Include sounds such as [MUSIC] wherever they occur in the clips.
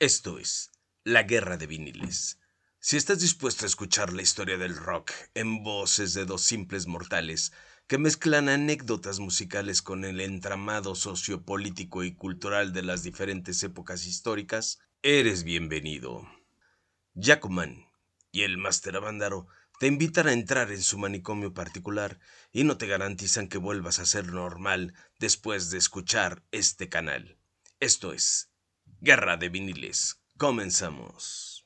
Esto es La Guerra de Viniles. Si estás dispuesto a escuchar la historia del rock en voces de dos simples mortales que mezclan anécdotas musicales con el entramado sociopolítico y cultural de las diferentes épocas históricas, eres bienvenido. Jacoman y el Máster Avándaro te invitan a entrar en su manicomio particular y no te garantizan que vuelvas a ser normal después de escuchar este canal. Esto es Guerra de viniles. Comenzamos.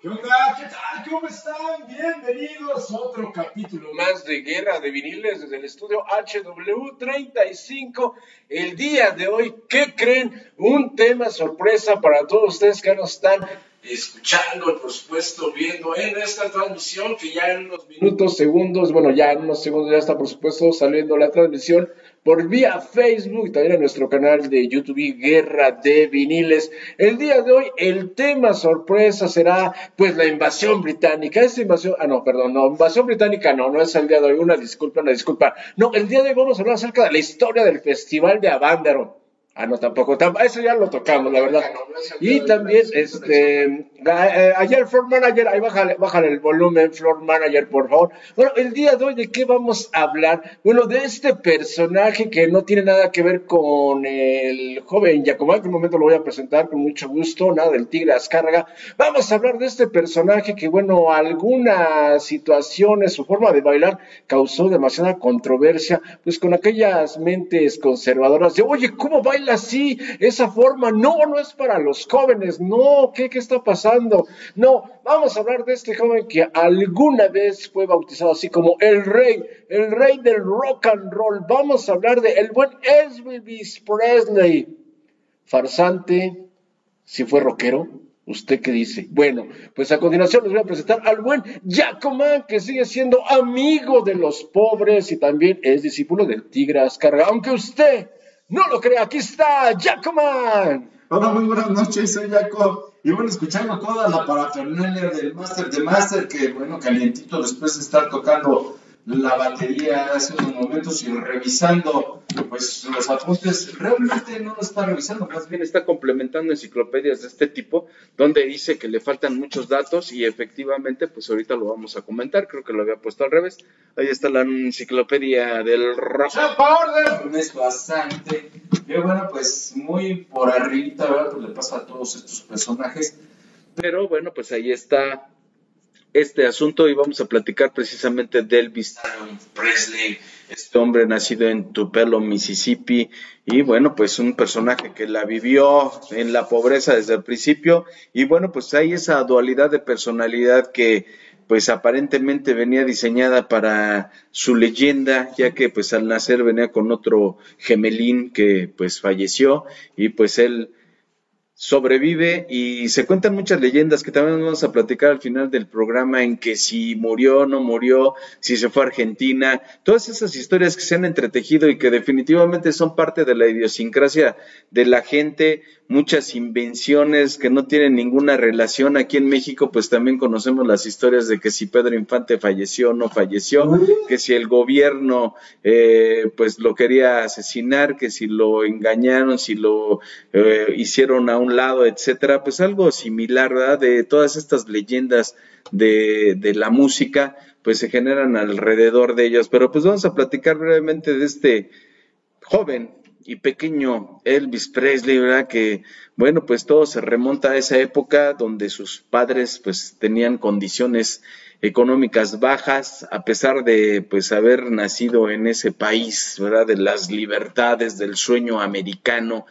¿Qué onda? ¿Qué tal? ¿Cómo están? Bienvenidos a otro capítulo más de Guerra de Viniles desde el estudio HW35. El día de hoy, ¿qué creen? Un tema sorpresa para todos ustedes que nos están escuchando, por supuesto, viendo en esta transmisión que ya en unos minutos, segundos, bueno, ya en unos segundos ya está, por supuesto, saliendo la transmisión por vía Facebook y también en nuestro canal de YouTube Guerra de Viniles. El día de hoy el tema sorpresa será pues la invasión británica. Esta invasión, ah no, perdón, no, invasión británica no, no es el día de hoy, una disculpa, una disculpa. No, el día de hoy vamos a hablar acerca de la historia del Festival de Avándaro. Ah, no, tampoco, eso ya lo tocamos, la verdad. Y también, este, eh, ayer Floor Manager, ahí bájale, bájale el volumen, Floor Manager, por favor. Bueno, el día de hoy, ¿de qué vamos a hablar? Bueno, de este personaje que no tiene nada que ver con el joven Yacomán, que un momento lo voy a presentar con mucho gusto, nada del Tigre Azcárraga. Vamos a hablar de este personaje que, bueno, algunas situaciones, su forma de bailar causó demasiada controversia, pues con aquellas mentes conservadoras de, oye, ¿cómo baila? Así, esa forma. No, no es para los jóvenes. No, ¿qué, ¿qué está pasando? No, vamos a hablar de este joven que alguna vez fue bautizado así como el rey, el rey del rock and roll. Vamos a hablar de el buen Elvis Presley. Farsante, si fue rockero. ¿Usted qué dice? Bueno, pues a continuación les voy a presentar al buen Jacoman, que sigue siendo amigo de los pobres y también es discípulo del Tigre Ascarga. Aunque usted no lo creo, aquí está Jacoman. Hola, muy buenas noches, soy Jaco. Y bueno, escuchando toda la parafernalia del Master de Master, que bueno, calientito después de estar tocando la batería hace unos momentos y revisando pues los apuntes, realmente no lo está revisando, más bien está complementando enciclopedias de este tipo, donde dice que le faltan muchos datos y efectivamente, pues ahorita lo vamos a comentar, creo que lo había puesto al revés. Ahí está la enciclopedia del rock. Es bastante. Y bueno, pues muy por arriba, ¿verdad? Pues le pasa a todos estos personajes. Pero bueno, pues ahí está este asunto y vamos a platicar precisamente de Elvis Presley, este hombre nacido en Tupelo, Mississippi, y bueno, pues un personaje que la vivió en la pobreza desde el principio, y bueno, pues hay esa dualidad de personalidad que pues aparentemente venía diseñada para su leyenda, ya que pues al nacer venía con otro gemelín que pues falleció. Y pues él sobrevive y se cuentan muchas leyendas que también vamos a platicar al final del programa en que si murió, no murió, si se fue a Argentina, todas esas historias que se han entretejido y que definitivamente son parte de la idiosincrasia de la gente, muchas invenciones que no tienen ninguna relación. Aquí en México pues también conocemos las historias de que si Pedro Infante falleció o no falleció, que si el gobierno eh, pues lo quería asesinar, que si lo engañaron, si lo eh, hicieron a un lado, etcétera, pues algo similar, ¿verdad? De todas estas leyendas de, de la música, pues se generan alrededor de ellos. Pero pues vamos a platicar brevemente de este joven y pequeño Elvis Presley, ¿verdad? Que, bueno, pues todo se remonta a esa época donde sus padres pues tenían condiciones económicas bajas, a pesar de pues haber nacido en ese país, ¿verdad? De las libertades, del sueño americano,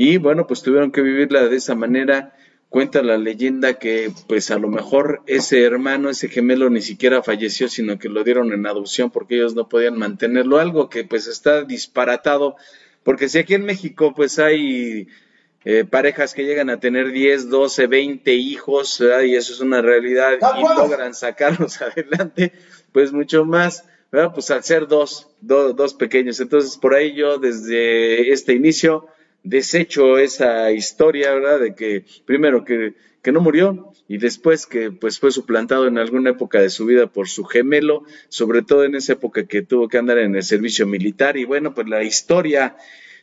y bueno, pues tuvieron que vivirla de esa manera. Cuenta la leyenda que pues a lo mejor ese hermano, ese gemelo ni siquiera falleció, sino que lo dieron en adopción porque ellos no podían mantenerlo, algo que pues está disparatado, porque si aquí en México pues hay eh, parejas que llegan a tener 10, 12, 20 hijos, y eso es una realidad, y logran sacarlos [LAUGHS] adelante, pues mucho más, ¿verdad? Pues al ser dos, dos pequeños. Entonces, por ahí yo desde este inicio desecho esa historia, ¿verdad? De que primero que, que no murió y después que pues fue suplantado en alguna época de su vida por su gemelo, sobre todo en esa época que tuvo que andar en el servicio militar y bueno, pues la historia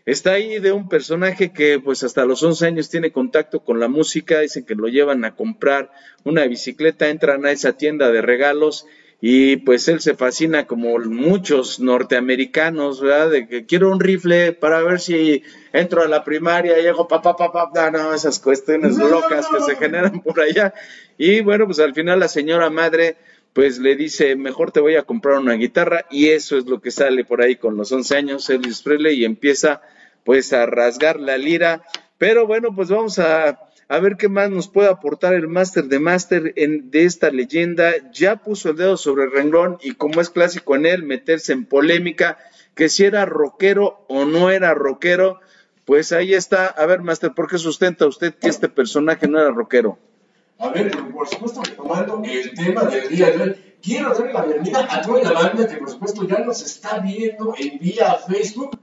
Está ahí de un personaje que pues hasta los 11 años tiene contacto con la música, dicen que lo llevan a comprar una bicicleta, entran a esa tienda de regalos y pues él se fascina como muchos norteamericanos, ¿verdad? De que quiero un rifle para ver si entro a la primaria y llego papá, papá, pa, no, esas cuestiones locas que se generan por allá. Y bueno, pues al final la señora madre pues le dice, mejor te voy a comprar una guitarra y eso es lo que sale por ahí con los 11 años Elvis Presley y empieza pues a rasgar la lira. Pero bueno, pues vamos a, a ver qué más nos puede aportar el máster de máster de esta leyenda. Ya puso el dedo sobre el renglón y como es clásico en él, meterse en polémica, que si era rockero o no era rockero, pues ahí está. A ver, máster, ¿por qué sustenta usted que este personaje no era rockero? A ver, por supuesto, retomando el tema del día de hoy, quiero darle la bienvenida a toda la banda que, por supuesto, ya nos está viendo en vía Facebook.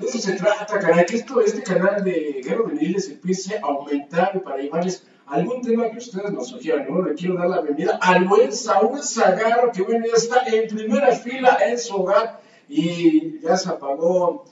De eso se trata, caray, que esto, este canal de Guerra Veniles empiece a aumentar para llevarles algún tema que ustedes nos sugieran, ¿no? Le quiero dar la bienvenida al buen Saúl Zagar, que bueno, ya está en primera fila en su hogar y ya se apagó,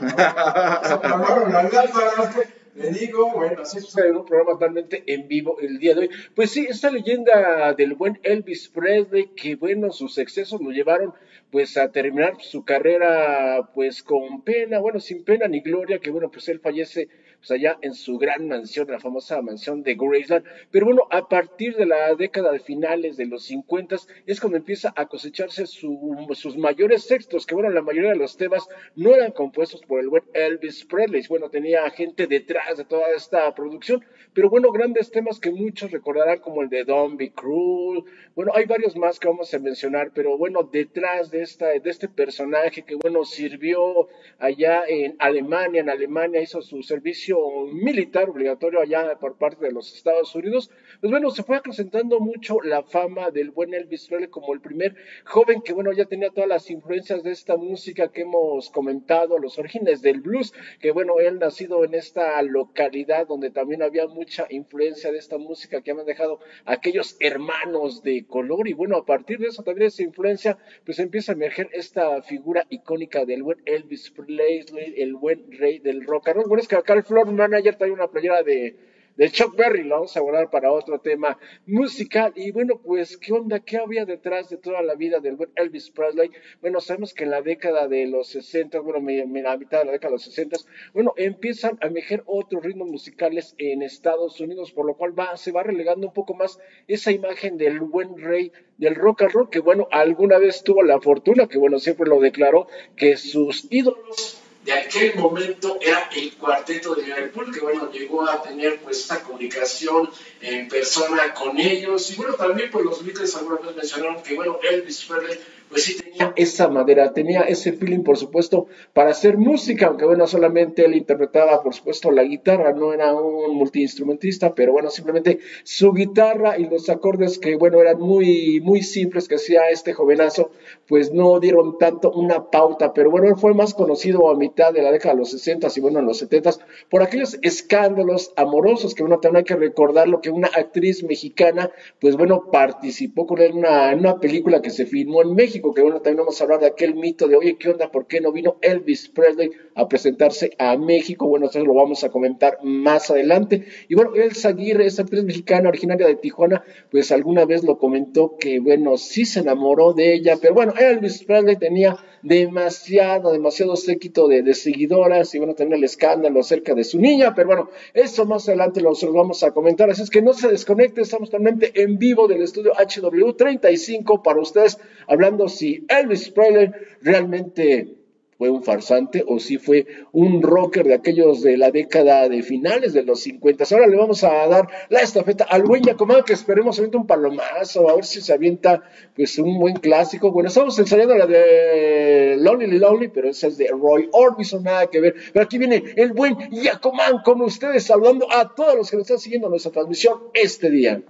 ya se apagaron las lámparas. Le digo, bueno, así sucede en un programa totalmente en vivo el día de hoy. Pues sí, esta leyenda del buen Elvis Presley, que bueno, sus excesos lo llevaron pues a terminar su carrera pues con pena, bueno, sin pena ni gloria, que bueno, pues él fallece pues allá en su gran mansión, la famosa mansión de Graceland. Pero bueno, a partir de la década de finales de los 50 es cuando empieza a cosecharse sus mayores textos, que bueno, la mayoría de los temas no eran compuestos por el buen Elvis Presley, bueno, tenía gente detrás de toda esta producción, pero bueno, grandes temas que muchos recordarán como el de Don't Be Cruel, bueno, hay varios más que vamos a mencionar, pero bueno, detrás de, esta, de este personaje que bueno, sirvió allá en Alemania, en Alemania hizo su servicio militar obligatorio allá por parte de los Estados Unidos, pues bueno, se fue acrecentando mucho la fama del buen Elvis Presley como el primer joven que bueno, ya tenía todas las influencias de esta música que hemos comentado, los orígenes del blues, que bueno, él nacido en esta localidad donde también había mucha influencia de esta música que han dejado aquellos hermanos de color y bueno, a partir de eso también esa influencia, pues empieza a emerger esta figura icónica del buen Elvis Presley, el buen rey del rock and roll. Bueno, es que acá el floor manager trae una playera de, de Chuck Berry, lo vamos a guardar para otro tema musical. Y bueno, pues, ¿qué onda? ¿Qué había detrás de toda la vida del buen Elvis Presley? Bueno, sabemos que en la década de los 60, bueno, la mitad de la década de los 60, bueno, empiezan a emerger otros ritmos musicales en Estados Unidos, por lo cual va, se va relegando un poco más esa imagen del buen rey del rock and roll, que bueno, alguna vez tuvo la fortuna, que bueno, siempre lo declaró, que sus ídolos de aquel momento era el cuarteto de Liverpool, que bueno, llegó a tener pues esta comunicación en persona con ellos, y bueno, también pues los Beatles alguna vez mencionaron que bueno, Elvis Presley pues sí tenía esa madera, tenía ese feeling, por supuesto, para hacer música, aunque bueno, solamente él interpretaba, por supuesto, la guitarra, no era un multiinstrumentista, pero bueno, simplemente su guitarra y los acordes que, bueno, eran muy, muy simples que hacía este jovenazo, pues no dieron tanto una pauta, pero bueno, él fue más conocido a mitad de la década de los 60 y bueno, en los 70 por aquellos escándalos amorosos que uno también hay que recordar lo que una actriz mexicana, pues bueno, participó con él en una, en una película que se filmó en México, que bueno, también vamos a hablar de aquel mito de, oye, ¿qué onda? ¿Por qué no vino Elvis Presley a presentarse a México? Bueno, eso lo vamos a comentar más adelante. Y bueno, Elsa Aguirre, esa actriz mexicana originaria de Tijuana, pues alguna vez lo comentó que, bueno, sí se enamoró de ella, pero bueno, Elvis Presley tenía demasiado, demasiado séquito de, seguidoras y bueno, también el escándalo acerca de su niña, pero bueno, eso más adelante lo vamos a comentar, así es que no se desconecte, estamos totalmente en vivo del estudio HW35 para ustedes, hablando si Elvis Presley realmente fue un farsante o si fue un rocker de aquellos de la década de finales de los 50. Ahora le vamos a dar la estafeta al buen Yacomán, que esperemos avienta un palomazo, a ver si se avienta pues un buen clásico. Bueno, estamos ensayando la de Lonely Lonely, pero esa es de Roy Orbison, nada que ver. Pero aquí viene el buen Yacomán con ustedes, saludando a todos los que nos están siguiendo nuestra transmisión este día.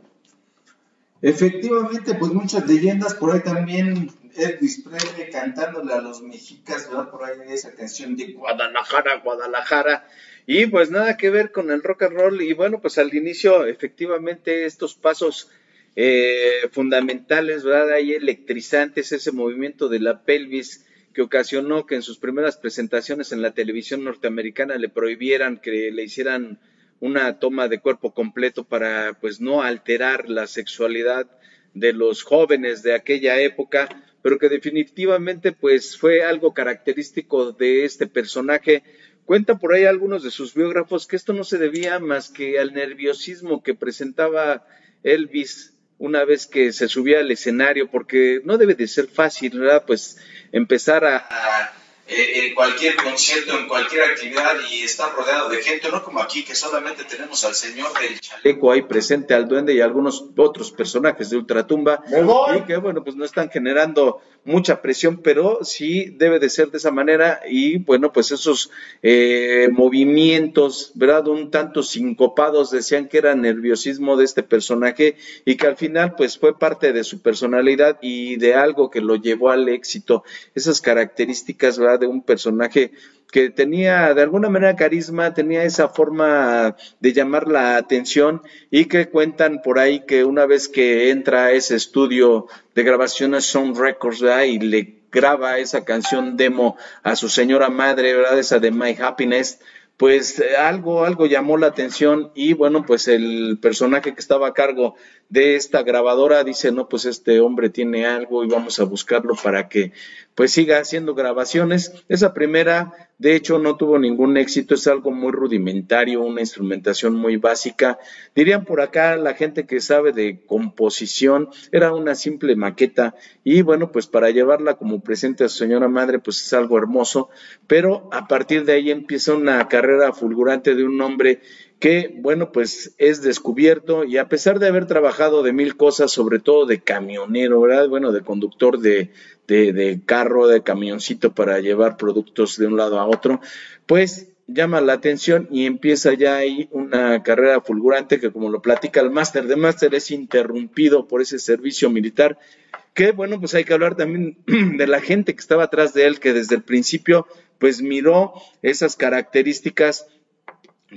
Efectivamente, pues muchas leyendas por ahí también Elvis Presley cantándole a los mexicas, ¿verdad? Por ahí esa canción de Guadalajara, Guadalajara. Y pues nada que ver con el rock and roll. Y bueno, pues al inicio, efectivamente, estos pasos eh, fundamentales, ¿verdad? Hay electrizantes, ese movimiento de la pelvis que ocasionó que en sus primeras presentaciones en la televisión norteamericana le prohibieran que le hicieran una toma de cuerpo completo para pues no alterar la sexualidad de los jóvenes de aquella época, pero que definitivamente pues fue algo característico de este personaje. Cuenta por ahí algunos de sus biógrafos que esto no se debía más que al nerviosismo que presentaba Elvis una vez que se subía al escenario, porque no debe de ser fácil, ¿verdad? Pues empezar a, eh, en cualquier concierto, en cualquier actividad y estar rodeado de gente, no como aquí que solamente tenemos al señor del chaleco ahí presente, al duende y algunos otros personajes de Ultratumba y que bueno, pues no están generando mucha presión, pero sí debe de ser de esa manera y bueno, pues esos eh, movimientos, ¿verdad? Un tanto sincopados decían que era nerviosismo de este personaje y que al final pues fue parte de su personalidad y de algo que lo llevó al éxito, esas características, ¿verdad? De un personaje que tenía de alguna manera carisma, tenía esa forma de llamar la atención y que cuentan por ahí que una vez que entra a ese estudio de grabaciones Sound Records y le graba esa canción demo a su señora madre, ¿verdad? Esa de My Happiness, pues algo, algo llamó la atención y bueno, pues el personaje que estaba a cargo de esta grabadora dice, no, pues este hombre tiene algo y vamos a buscarlo para que pues siga haciendo grabaciones. Esa primera, de hecho, no tuvo ningún éxito, es algo muy rudimentario, una instrumentación muy básica. Dirían por acá la gente que sabe de composición, era una simple maqueta y bueno, pues para llevarla como presente a su señora madre, pues es algo hermoso, pero a partir de ahí empieza una carrera fulgurante de un hombre que, bueno, pues es descubierto y a pesar de haber trabajado de mil cosas, sobre todo de camionero, ¿verdad? Bueno, de conductor de, de, carro, de camioncito para llevar productos de un lado a otro, pues llama la atención y empieza ya ahí una carrera fulgurante que como lo platica el máster de máster es interrumpido por ese servicio militar que bueno pues hay que hablar también [CLEARS THROAT] de la gente que estaba atrás de él que desde el principio pues miró esas características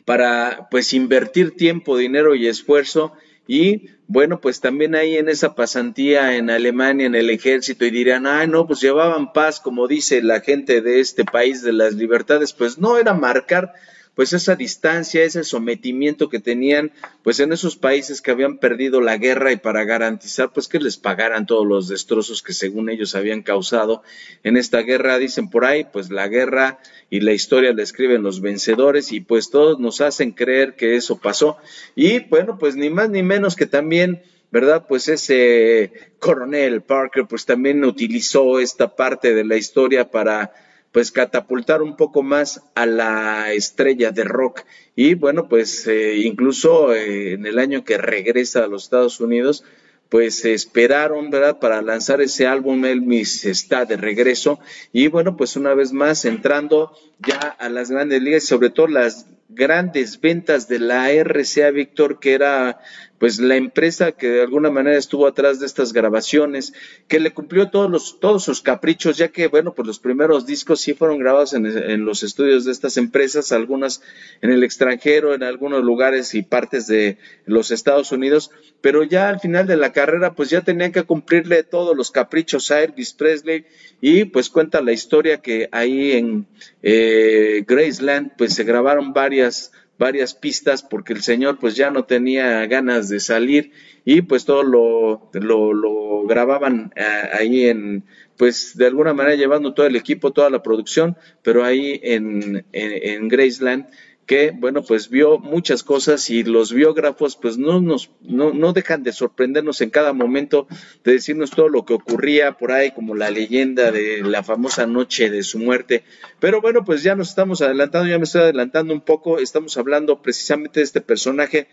para pues invertir tiempo, dinero y esfuerzo. Y bueno, pues también ahí en esa pasantía en Alemania, en el ejército, y dirán, ah, no, pues llevaban paz, como dice la gente de este país de las libertades, pues no era marcar pues esa distancia, ese sometimiento que tenían pues en esos países que habían perdido la guerra y para garantizar pues que les pagaran todos los destrozos que según ellos habían causado en esta guerra, dicen por ahí, pues la guerra y la historia la escriben los vencedores y pues todos nos hacen creer que eso pasó y bueno, pues ni más ni menos que también ¿verdad? Pues ese coronel Parker pues también utilizó esta parte de la historia para pues catapultar un poco más a la estrella de rock. Y bueno, pues eh, incluso eh, en el año que regresa a los Estados Unidos, pues esperaron, ¿verdad? Para lanzar ese álbum, Elvis está de regreso. Y bueno, pues una vez más entrando ya a las grandes ligas, sobre todo las grandes ventas de la RCA Víctor, que era pues la empresa que de alguna manera estuvo atrás de estas grabaciones, que le cumplió todos los, todos sus caprichos, ya que bueno, pues los primeros discos sí fueron grabados en, los estudios de estas empresas, algunas en el extranjero, en algunos lugares y partes de los Estados Unidos, pero ya al final de la carrera pues ya tenían que cumplirle todos los caprichos a Elvis Presley y pues cuenta la historia que ahí en eh, Graceland pues se grabaron varias varias pistas porque el señor pues ya no tenía ganas de salir y pues todo lo, lo, grababan eh, ahí en pues de alguna manera llevando todo el equipo, toda la producción, pero ahí en, en Graceland que, bueno, pues vio muchas cosas y los biógrafos, pues no nos, no, no dejan de sorprendernos en cada momento, de decirnos todo lo que ocurría por ahí, como la leyenda de la famosa noche de su muerte. Pero bueno, pues ya nos estamos adelantando, ya me estoy adelantando un poco, estamos hablando precisamente de este personaje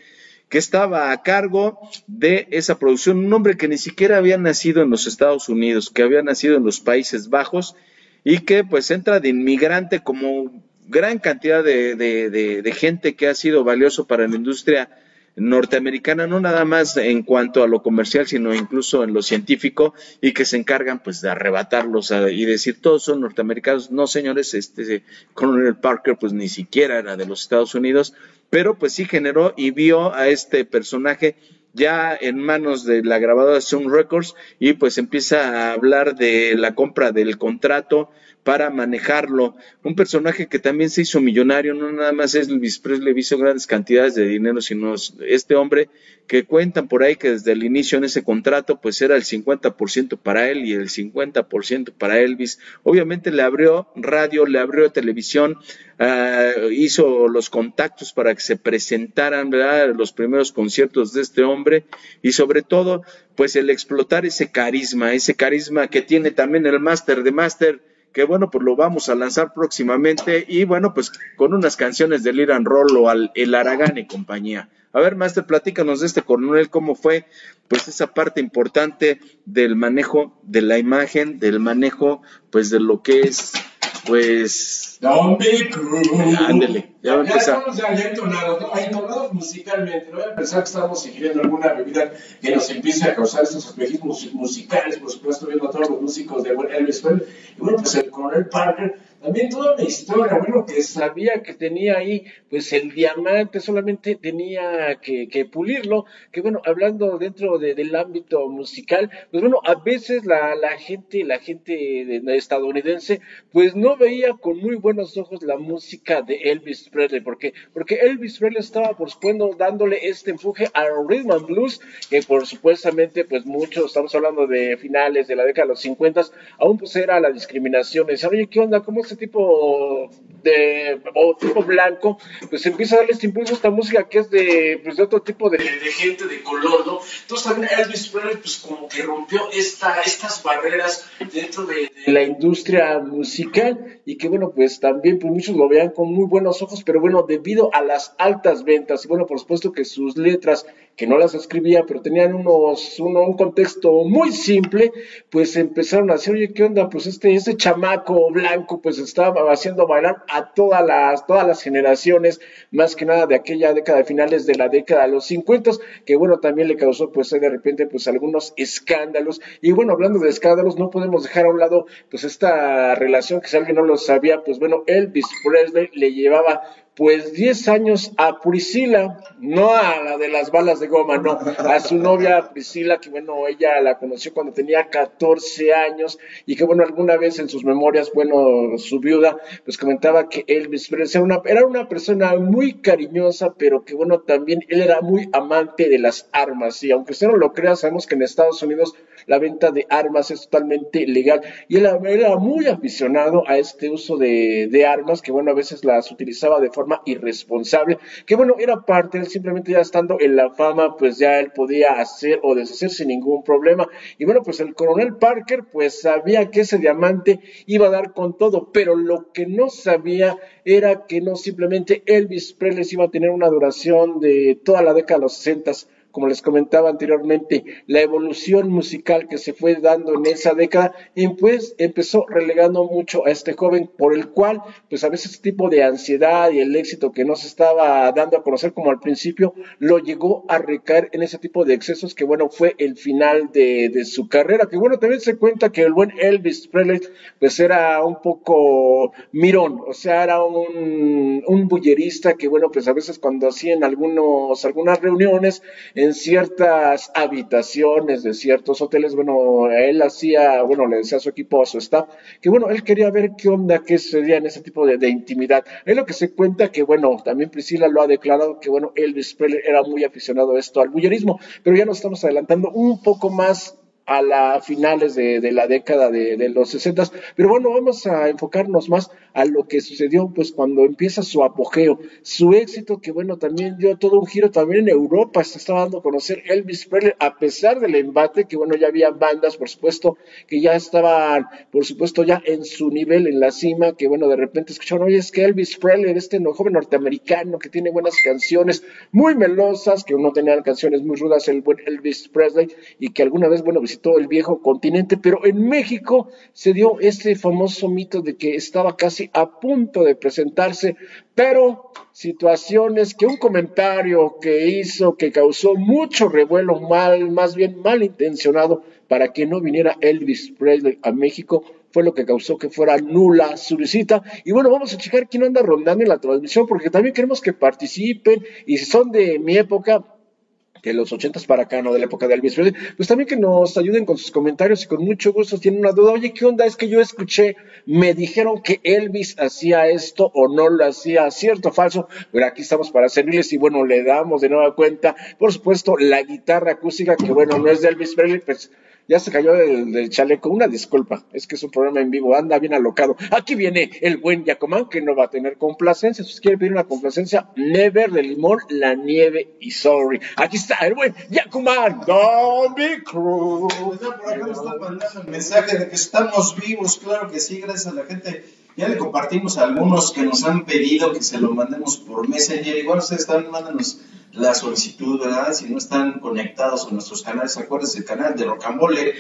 que estaba a cargo de esa producción, un hombre que ni siquiera había nacido en los Estados Unidos, que había nacido en los Países Bajos y que pues entra de inmigrante como gran cantidad de, de, gente que ha sido valioso para la industria norteamericana, no nada más en cuanto a lo comercial, sino incluso en lo científico, y que se encargan pues de arrebatarlos y decir todos son norteamericanos. No, señores, este Colonel Parker pues ni siquiera era de los Estados Unidos, pero pues sí generó y vio a este personaje ya en manos de la grabadora Sun Records y pues empieza a hablar de la compra del contrato para manejarlo. Un personaje que también se hizo millonario, no nada más es Elvis Presley, hizo grandes cantidades de dinero, sino este hombre que cuentan por ahí que desde el inicio en ese contrato pues era el 50% para él y el 50% para Elvis. Obviamente le abrió radio, le abrió televisión, ah, hizo los contactos para que se presentaran los primeros conciertos de este hombre y sobre todo pues el explotar ese carisma, ese carisma que tiene también el máster de máster que bueno, pues lo vamos a lanzar próximamente y bueno, pues con unas canciones del Iran Roll o al El Aragán y compañía. A ver, Master, platícanos de este coronel, cómo fue pues esa parte importante del manejo de la imagen, del manejo pues de lo que es pues. Zombie Crew. Ándele, ya va a empezar. Ya estamos ya entonados, ¿no? Entonados musicalmente. No voy a pensar que estamos ingiriendo alguna bebida que nos empiece a causar estos espejismos musicales, por supuesto, viendo a todos los músicos de Elvis Presley. Y bueno, pues el coronel Parker también toda una historia, bueno, que sabía que tenía ahí, pues el diamante, solamente tenía que, que pulirlo, que bueno, hablando dentro del ámbito musical, pues bueno, a veces la, la gente, la gente estadounidense, pues no veía con muy buenos ojos la música de Elvis Presley, porque, porque Elvis Presley estaba, por supuesto, dándole este empuje a rhythm and blues, que por supuestamente, pues muchos, estamos hablando de finales de la década de los 50, aún pues era la discriminación, decían, oye, ¿qué onda? ¿Cómo este tipo de o tipo blanco, pues empieza a darle este impulso a esta música que es de, pues, de otro tipo de, gente de color, ¿no? Entonces también Elvis Presley pues como que rompió esta, estas barreras dentro de, la industria musical y que bueno, pues también pues muchos lo vean con muy buenos ojos, pero bueno, debido a las altas ventas y bueno, por supuesto que sus letras que no las escribía, pero tenían unos, un contexto muy simple, pues empezaron a decir, oye, ¿qué onda? Pues este, este chamaco blanco, pues estaba haciendo bailar a todas las, todas las generaciones, más que nada de aquella década finales de la década de los 50, que bueno, también le causó pues de repente pues algunos escándalos. Y bueno, hablando de escándalos, no podemos dejar a un lado pues esta relación que si alguien no lo sabía, pues bueno, Elvis Presley le llevaba pues 10 años a Priscila, no a la de las balas de goma, no, a su novia Priscila, que bueno, ella la conoció cuando tenía 14 años y que bueno, alguna vez en sus memorias, bueno, su viuda, pues comentaba que Elvis era una, era una persona muy cariñosa, pero que bueno, también él era muy amante de las armas. Y aunque usted no lo crea, sabemos que en Estados Unidos la venta de armas es totalmente legal y él era muy aficionado a este uso de, armas, que bueno, a veces las utilizaba de forma irresponsable, que bueno, era parte, él simplemente ya estando en la fama, pues ya él podía hacer o deshacer sin ningún problema. Y bueno, pues el coronel Parker pues sabía que ese diamante iba a dar con todo, pero lo que no sabía era que no simplemente Elvis Presley iba a tener una duración de toda la década de los 60 como les comentaba anteriormente, la evolución musical que se fue dando en esa década, y pues empezó relegando mucho a este joven, por el cual, pues a veces este tipo de ansiedad y el éxito que no se estaba dando a conocer como al principio, lo llegó a recaer en ese tipo de excesos que, bueno, fue el final de, de su carrera, que bueno, también se cuenta que el buen Elvis Presley, pues era un poco mirón, o sea, era un, un bullerista que, bueno, pues a veces cuando hacían algunos, algunas reuniones, en ciertas habitaciones de ciertos hoteles, bueno, él hacía, bueno, le decía a su equipo, a su staff, que bueno, él quería ver qué onda, qué sería en ese tipo de, intimidad. Es lo que se cuenta que, bueno, también Priscila lo ha declarado que, bueno, Elvis Presley era muy aficionado a esto, al bullerismo, pero ya nos estamos adelantando un poco más a la finales de, la década de, los 60. Pero bueno, vamos a enfocarnos más a lo que sucedió pues cuando empieza su apogeo, su éxito que bueno, también dio todo un giro también en Europa, se estaba dando a conocer Elvis Presley a pesar del embate, que bueno, ya había bandas, por supuesto, que ya estaban, por supuesto, ya en su nivel, en la cima, que bueno, de repente escucharon, oye, es que Elvis Presley, este joven norteamericano que tiene buenas canciones, muy melosas, que uno tenía canciones muy rudas, el buen Elvis Presley, y que alguna vez, bueno, visitó el viejo continente, pero en México se dio este famoso mito de que estaba casi a punto de presentarse, pero situaciones que un comentario que hizo que causó mucho revuelo mal, más bien malintencionado para que no viniera Elvis Presley a México fue lo que causó que fuera nula su visita. Y bueno, vamos a checar quién anda rondando en la transmisión, porque también queremos que participen y si son de mi época, de los ochentas para acá, no de la época de Elvis Presley, pues también que nos ayuden con sus comentarios y con mucho gusto tienen una duda, oye, ¿qué onda? Es que yo escuché, me dijeron que Elvis hacía esto o no lo hacía, cierto o falso, pero aquí estamos para servirles y bueno, le damos de nueva cuenta, por supuesto, la guitarra acústica, que bueno, no es de Elvis Presley, pues ya se cayó del, chaleco. Una disculpa, es que es un programa en vivo, anda bien alocado. Aquí viene el buen Yacomán, que no va a tener complacencia. Si quiere pedir una complacencia, Never de Limón, La Nieve y Sorry. Aquí está el buen Yacomán. Don't be cruel. Pues por acá nos está mandando el mensaje de que estamos vivos, claro que sí, gracias a la gente. Ya le compartimos a algunos que nos han pedido que se lo mandemos por Messenger. Igual ustedes también mándanos la solicitud, ¿verdad? Si no están conectados a nuestros canales, acuérdense el canal de Rocambole.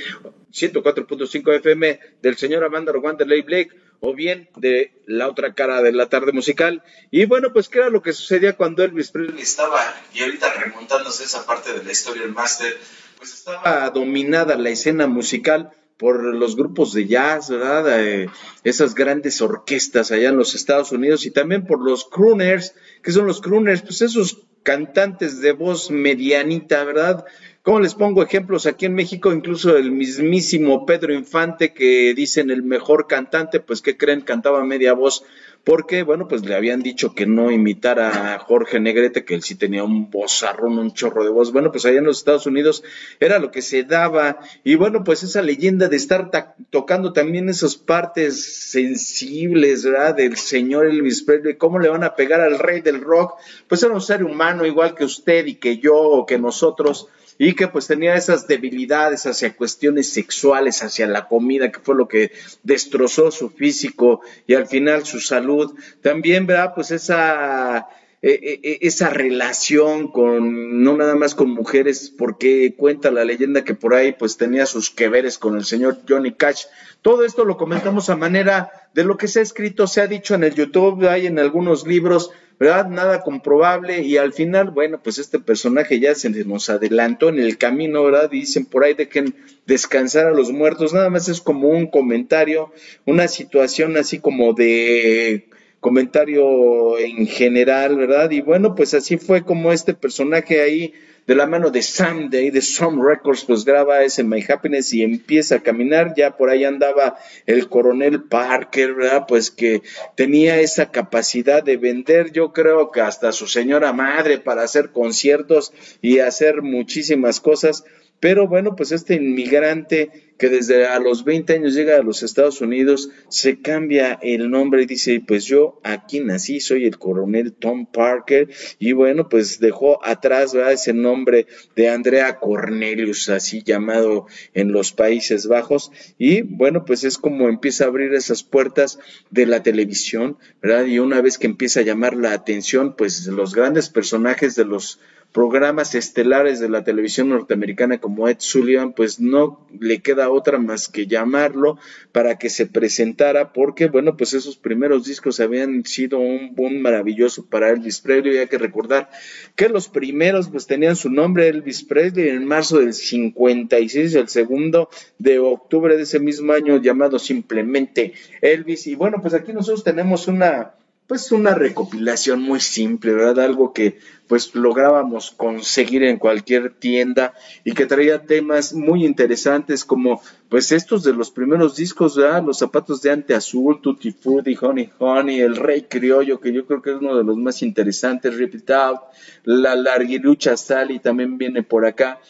104.5 FM del señor Amanda Wanderley Blake o bien de la otra cara de la tarde musical. Y bueno, pues qué era lo que sucedía cuando Elvis Presley estaba, y ahorita remontándose esa parte de la historia del máster, pues estaba dominada la escena musical por los grupos de jazz, ¿verdad? Eh, esas grandes orquestas allá en los Estados Unidos y también por los crooners, que son los crooners, pues esos cantantes de voz medianita, ¿verdad? ¿Cómo les pongo ejemplos? Aquí en México, incluso el mismísimo Pedro Infante, que dicen el mejor cantante, pues que creen cantaba media voz porque, bueno, pues le habían dicho que no imitara a Jorge Negrete, que él sí tenía un vozarrón, un chorro de voz. Bueno, pues allá en los Estados Unidos era lo que se daba. Y bueno, pues esa leyenda de estar tocando también esas partes sensibles, ¿verdad? Del señor Elvis Presley, ¿cómo le van a pegar al rey del rock? Pues era un ser humano igual que usted y que yo o que nosotros y que pues tenía esas debilidades hacia cuestiones sexuales, hacia la comida, que fue lo que destrozó su físico y al final su salud. También, ¿verdad? Pues esa... E, e, e, esa relación con, no nada más con mujeres, porque cuenta la leyenda que por ahí pues tenía sus que veres con el señor Johnny Cash. Todo esto lo comentamos a manera de lo que se ha escrito, se ha dicho en el YouTube, hay en algunos libros, ¿verdad? Nada comprobable y al final, bueno, pues este personaje ya se nos adelantó en el camino, ¿verdad? Dicen por ahí dejen descansar a los muertos, nada más es como un comentario, una situación así como de comentario en general, ¿verdad? Y bueno, pues así fue como este personaje ahí de la mano de Someday, de Some Records, pues graba ese My Happiness y empieza a caminar. Ya por ahí andaba el coronel Parker, ¿verdad? Pues que tenía esa capacidad de vender, yo creo que hasta su señora madre para hacer conciertos y hacer muchísimas cosas. Pero bueno, pues este inmigrante que desde a los 20 años llega a los Estados Unidos, se cambia el nombre y dice, pues yo aquí nací, soy el coronel Tom Parker, y bueno, pues dejó atrás ese nombre de Andrea Cornelius, así llamado en los Países Bajos, y bueno, pues es como empieza a abrir esas puertas de la televisión, ¿verdad? Y una vez que empieza a llamar la atención, pues los grandes personajes de los programas estelares de la televisión norteamericana como Ed Sullivan, pues no le queda otra más que llamarlo para que se presentara, porque bueno, pues esos primeros discos habían sido un boom maravilloso para Elvis Presley, hay que recordar que los primeros pues tenían su nombre Elvis Presley en marzo del 56, el segundo de octubre de ese mismo año llamado simplemente Elvis, y bueno, pues aquí nosotros tenemos una pues una recopilación muy simple, ¿verdad? Algo que pues lográbamos conseguir en cualquier tienda y que traía temas muy interesantes como pues estos de los primeros discos, ¿verdad? Los zapatos de ante azul, Tutti Frutti, Honey Honey, El Rey Criollo, que yo creo que es uno de los más interesantes, Rip It Out, La Larguilucha Sally también viene por acá,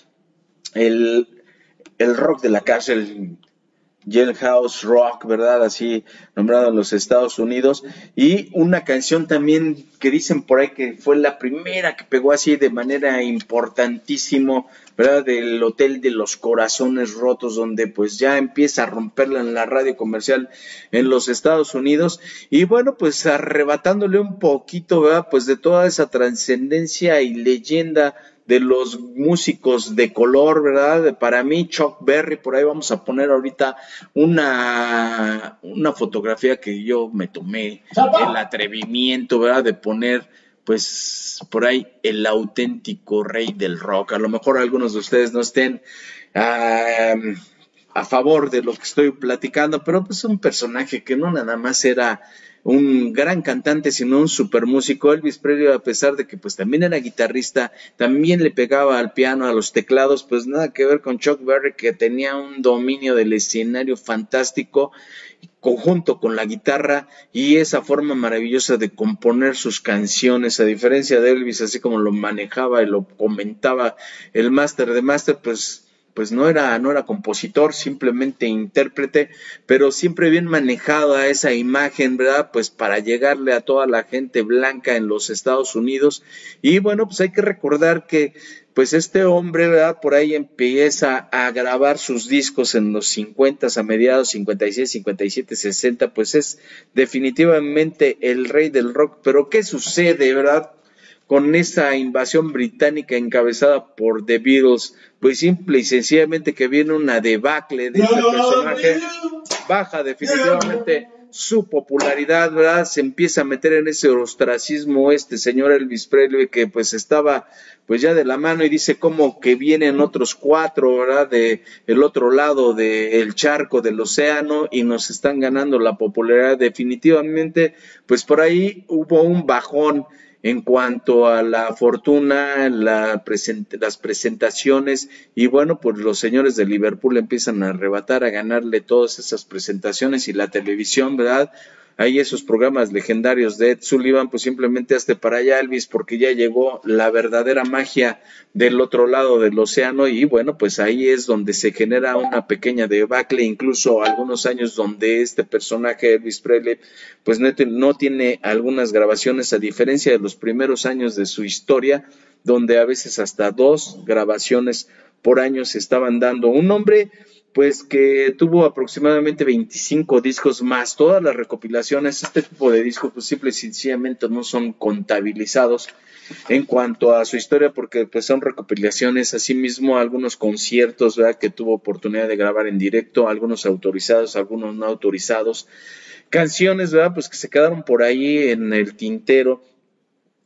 el, el rock de la cárcel Jailhouse Rock, ¿verdad? Así nombrado en los Estados Unidos. Y una canción también que dicen por ahí que fue la primera que pegó así de manera importantísimo, ¿verdad? Del Hotel de los Corazones Rotos, donde pues ya empieza a romperla en la radio comercial en los Estados Unidos. Y bueno, pues arrebatándole un poquito, ¿verdad? Pues de toda esa trascendencia y leyenda de los músicos de color, ¿verdad? Para mí, Chuck Berry, por ahí vamos a poner ahorita una, una fotografía que yo me tomé, el atrevimiento, ¿verdad? De poner, pues, por ahí el auténtico rey del rock. A lo mejor algunos de ustedes no estén a favor de lo que estoy platicando, pero pues un personaje que no nada más era un gran cantante, sino un super músico. Elvis Presley, a pesar de que pues también era guitarrista, también le pegaba al piano, a los teclados, pues nada que ver con Chuck Berry, que tenía un dominio del escenario fantástico conjunto con la guitarra y esa forma maravillosa de componer sus canciones, a diferencia de Elvis, así como lo manejaba y lo comentaba el máster de máster, pues pues no era, no era compositor, simplemente intérprete, pero siempre bien manejada esa imagen, ¿verdad? Pues para llegarle a toda la gente blanca en los Estados Unidos. Y bueno, pues hay que recordar que pues este hombre, ¿verdad? Por ahí empieza a grabar sus discos en los 50, a mediados 56, 57, 60, pues es definitivamente el rey del rock. Pero ¿qué sucede, verdad? Con esa invasión británica encabezada por The Beatles, pues simple y sencillamente que viene una debacle de este personaje, baja definitivamente su popularidad, ¿verdad? Se empieza a meter en ese ostracismo este señor Elvis Presley que pues estaba pues ya de la mano y dice como que vienen otros cuatro, ¿verdad? De el otro lado del charco del océano y nos están ganando la popularidad definitivamente, pues por ahí hubo un bajón en cuanto a la fortuna, la las presentaciones y bueno, pues los señores de Liverpool empiezan a arrebatar, a ganarle todas esas presentaciones y la televisión, ¿verdad? Hay esos programas legendarios de Ed Sullivan, pues simplemente hazte para allá, Elvis, porque ya llegó la verdadera magia del otro lado del océano y bueno, pues ahí es donde se genera una pequeña debacle, incluso algunos años donde este personaje, Elvis Presley, pues no tiene algunas grabaciones a diferencia de los primeros años de su historia, donde a veces hasta dos grabaciones por año se estaban dando. Un hombre pues que tuvo aproximadamente 25 discos más. Todas las recopilaciones, este tipo de discos, pues simple y sencillamente no son contabilizados en cuanto a su historia, porque pues son recopilaciones, asimismo algunos conciertos, ¿verdad? Que tuvo oportunidad de grabar en directo, algunos autorizados, algunos no autorizados. Canciones, ¿verdad? Pues que se quedaron por ahí en el tintero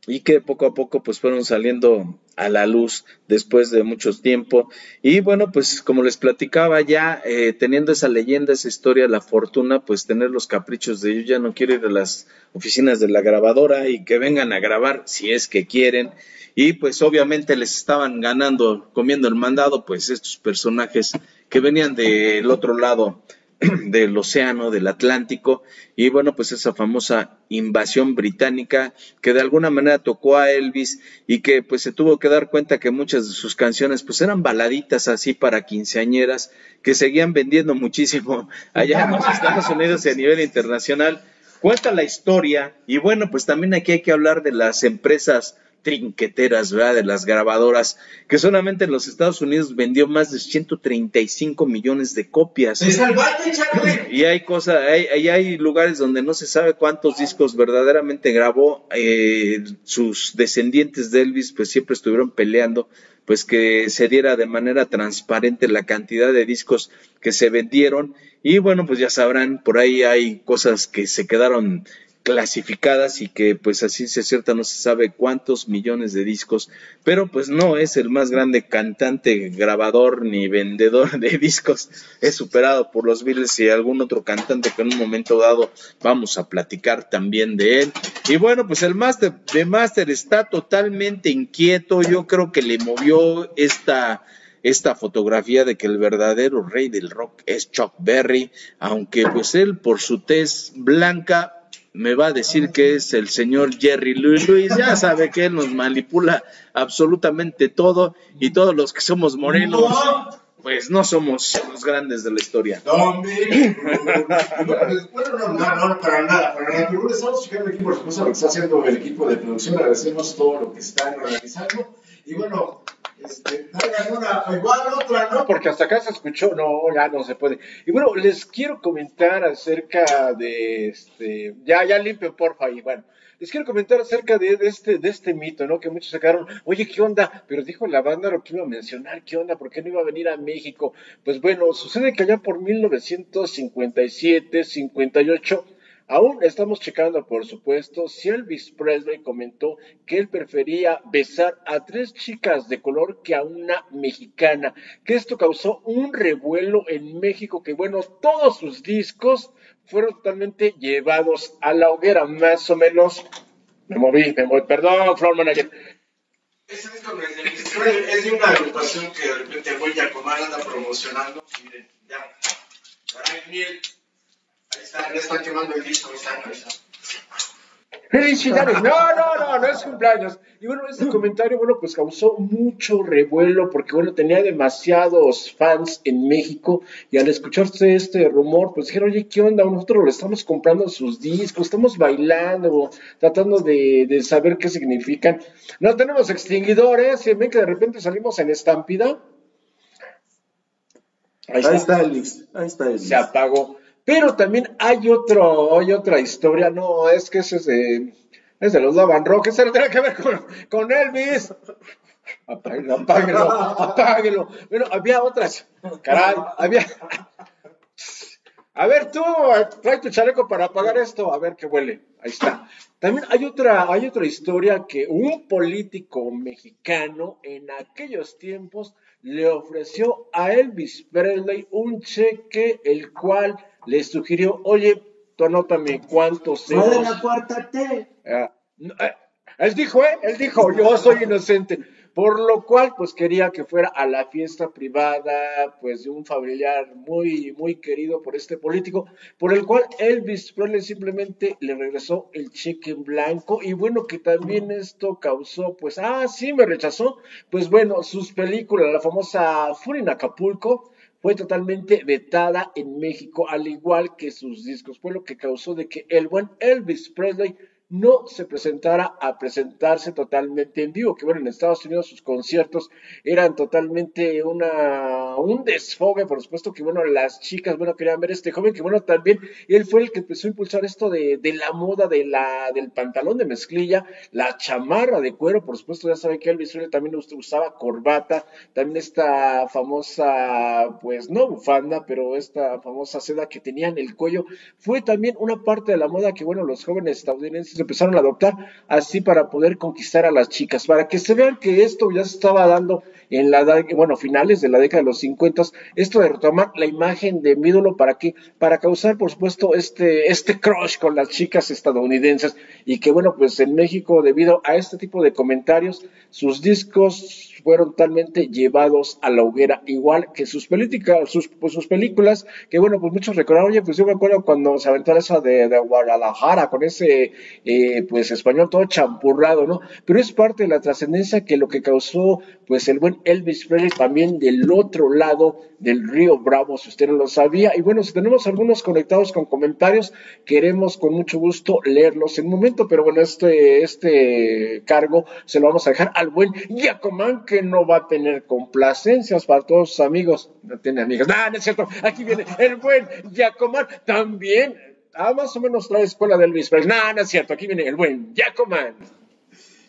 y que poco a poco pues fueron saliendo a la luz después de mucho tiempo. Y bueno, pues como les platicaba ya, eh, teniendo esa leyenda, esa historia, la fortuna, pues tener los caprichos de yo ya no quiero ir a las oficinas de la grabadora y que vengan a grabar si es que quieren. Y pues obviamente les estaban ganando, comiendo el mandado, pues estos personajes que venían del otro lado [CLEARS THROAT] del océano, del Atlántico, y bueno, pues esa famosa invasión británica que de alguna manera tocó a Elvis y que pues se tuvo que dar cuenta que muchas de sus canciones pues eran baladitas así para quinceañeras que seguían vendiendo muchísimo [LAUGHS] allá en los Estados Unidos y a nivel internacional. Cuenta la historia y bueno, pues también aquí hay que hablar de las empresas trinqueteras, ¿verdad? De las grabadoras, que solamente en los Estados Unidos vendió más de 135 millones de copias. y hay cosas, hay, hay, lugares donde no se sabe cuántos discos verdaderamente grabó. Eh, sus descendientes de Elvis, pues siempre estuvieron peleando, pues que se diera de manera transparente la cantidad de discos que se vendieron. Y bueno, pues ya sabrán, por ahí hay cosas que se quedaron clasificadas y que pues así se cierta no se sabe cuántos millones de discos, pero pues no es el más grande cantante, grabador ni vendedor de [LAUGHS] discos, es superado por los Beatles y algún otro cantante que en un momento dado vamos a platicar también de él. Y bueno, pues el Master de Master está totalmente inquieto, yo creo que le movió esta esta fotografía de que el verdadero rey del rock es Chuck Berry, aunque pues él por su tez blanca me va a decir que es el señor Jerry Louis Luis, ya sabe que él nos manipula absolutamente todo y todos los que somos morenos, pues no somos los grandes de la historia. No, no, no, no, para nada, para nada, pero estamos fijando aquí, por supuesto, lo que está haciendo el equipo de producción, agradecemos todo lo que están realizando y bueno, este, una, igual otra, ¿no? Porque hasta acá se escuchó, no, ya no se puede. Y bueno, les quiero comentar acerca de este, ya, ya limpio, porfa, y bueno, les quiero comentar acerca de, este, de este mito, ¿no? Que muchos sacaron, oye, ¿qué onda? Pero dijo la banda lo que iba a mencionar, ¿qué onda? ¿Por qué no iba a venir a México? Pues bueno, sucede que allá por 1957, 58, Aún estamos checando, por supuesto, si Elvis Presley comentó que él prefería besar a tres chicas de color que a una mexicana, que esto causó un revuelo en México, que bueno, todos sus discos fueron totalmente llevados a la hoguera, más o menos. Me moví, me moví, perdón, Floor Manager. Ese disco es de Elvis Presley, es de una agrupación que de repente voy a comer, anda promocionando. Miren, ya. Ahí, miel. Está, ya está quemando el disco, ahí está, está. Felicidades. No, no, no, no es cumpleaños. Y bueno, este comentario, bueno, pues causó mucho revuelo porque, bueno, tenía demasiados fans en México y al escucharse este rumor, pues dijeron, oye, ¿qué onda? Nosotros le estamos comprando sus discos, estamos bailando, tratando de, de saber qué significan. No tenemos extinguidores, si ven que de repente salimos en estampida. Ahí está, ahí está ahí está Elvis. Se apagó. Pero también hay otro, hay otra historia, no, es que ese es de, los Lavan Rock, ese no tiene que ver con, con Elvis. Apáguelo, apáguelo, apáguelo. Bueno, había otras, caray, había. A ver tú, trae tu chaleco para apagar esto, a ver qué huele. Ahí está. También hay otra, hay otra historia que un político mexicano en aquellos tiempos le ofreció a Elvis Presley un cheque el cual le sugirió, oye, tú anótame cuántos No de la cuarta T. Ah, no, eh, él dijo, ¿eh? Él dijo, yo soy inocente. Por lo cual, pues quería que fuera a la fiesta privada, pues de un familiar muy, muy querido por este político, por el cual Elvis Presley simplemente le regresó el cheque en blanco. Y bueno, que también esto causó, pues, ah, sí, me rechazó. Pues bueno, sus películas, la famosa Fury en Acapulco, fue totalmente vetada en México, al igual que sus discos. Fue lo que causó de que el buen Elvis Presley no se presentara a presentarse totalmente en vivo, que bueno, en Estados Unidos sus conciertos eran totalmente una, un desfogue, por supuesto que bueno, las chicas, bueno, querían ver a este joven, que bueno, también él fue el que empezó a impulsar esto de, de la moda de la, del pantalón de mezclilla, la chamarra de cuero, por supuesto, ya saben que Elvis Presley también usaba corbata, también esta famosa, pues no bufanda, pero esta famosa seda que tenía en el cuello, fue también una parte de la moda que bueno, los jóvenes estadounidenses empezaron a adoptar así para poder conquistar a las chicas, para que se vean que esto ya se estaba dando en la bueno, finales de la década de los 50, esto de retomar la imagen de mi ídolo para que para causar por supuesto este este crush con las chicas estadounidenses. Y que bueno, pues en México debido a este tipo de comentarios sus discos fueron totalmente llevados a la hoguera, igual que sus, políticas, sus, pues, sus películas, que bueno, pues muchos recordaron, oye, pues yo me acuerdo cuando se aventó esa de, Guadalajara, con ese, eh, pues español todo champurrado, ¿no? Pero es parte de la trascendencia que lo que causó, pues el buen Elvis Presley también del otro lado del río Bravo, si usted no lo sabía. Y bueno, si tenemos algunos conectados con comentarios, queremos con mucho gusto leerlos en un momento, pero bueno, este, este cargo se lo vamos a dejar al buen Yacomán, que no va a tener complacencias para todos sus amigos. No tiene amigas. No, no es cierto. Aquí viene el buen Yacomán. También, ah, más o menos trae escuela de Elvis Presley. No, no es cierto. Aquí viene el buen Yacomán.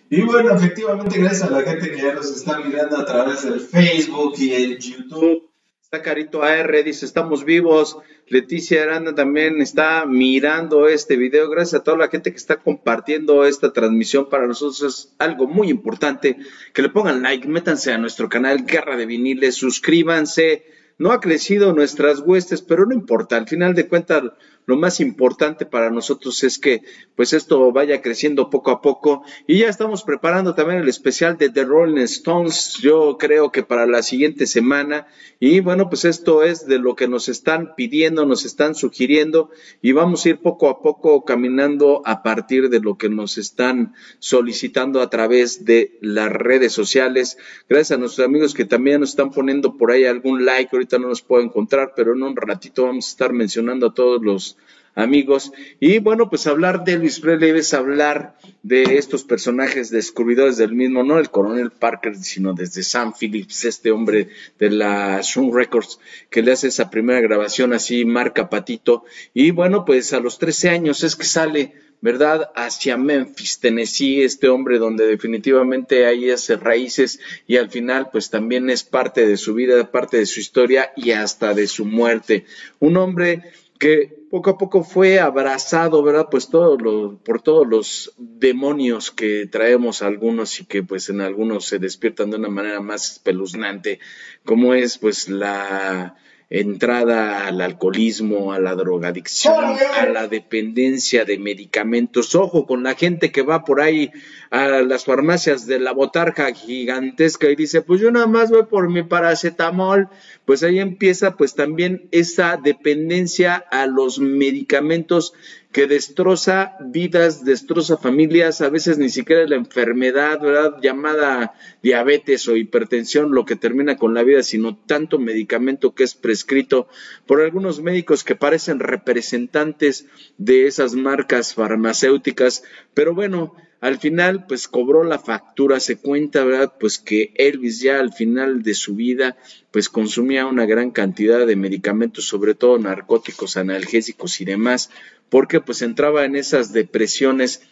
Y bueno, efectivamente, gracias a la gente que ya nos está mirando a través del Facebook y el YouTube. Está Carito AR, dice, estamos vivos. Leticia Aranda también está mirando este video. Gracias a toda la gente que está compartiendo esta transmisión. Para nosotros es algo muy importante. Que le pongan like, métanse a nuestro canal Guerra de Viniles, suscríbanse. No ha crecido nuestras huestes, pero no importa. Al final de cuentas, lo más importante para nosotros es que pues esto vaya creciendo poco a poco y ya estamos preparando también el especial de The Rolling Stones, yo creo que para la siguiente semana y bueno pues esto es de lo que nos están pidiendo, nos están sugiriendo y vamos a ir poco a poco caminando a partir de lo que nos están solicitando a través de las redes sociales. Gracias a nuestros amigos que también nos están poniendo por ahí algún like, ahorita no nos puedo encontrar, pero en un ratito vamos a estar mencionando a todos los amigos. Y bueno, pues hablar de Elvis Presley es hablar de estos personajes descubridores del mismo, no el coronel Parker, sino desde Sam Phillips, este hombre de la Sun Records, que le hace esa primera grabación así, marca patito. Y bueno, pues a los 13 años es que sale ¿verdad? Hacia Memphis, Tennessee, este hombre donde definitivamente hay esas raíces y al final pues también es parte de su vida, parte de su historia y hasta de su muerte. Un hombre que poco a poco fue abrazado, ¿verdad? Pues todo lo, por todos los demonios que traemos algunos y que pues en algunos se despiertan de una manera más espeluznante, como es pues la entrada al alcoholismo, a la drogadicción, a la dependencia de medicamentos. Ojo con la gente que va por ahí a las farmacias de la botarga gigantesca y dice, pues yo nada más voy por mi paracetamol. Pues ahí empieza pues también esa dependencia a los medicamentos que destroza vidas, destroza familias, a veces ni siquiera la enfermedad, ¿verdad? Llamada diabetes o hipertensión lo que termina con la vida, sino tanto medicamento que es prescrito por algunos médicos que parecen representantes de esas marcas farmacéuticas. Pero bueno, al final, pues cobró la factura, se cuenta, ¿verdad? Pues que Elvis ya al final de su vida, pues consumía una gran cantidad de medicamentos, sobre todo narcóticos, analgésicos y demás, porque pues entraba en esas depresiones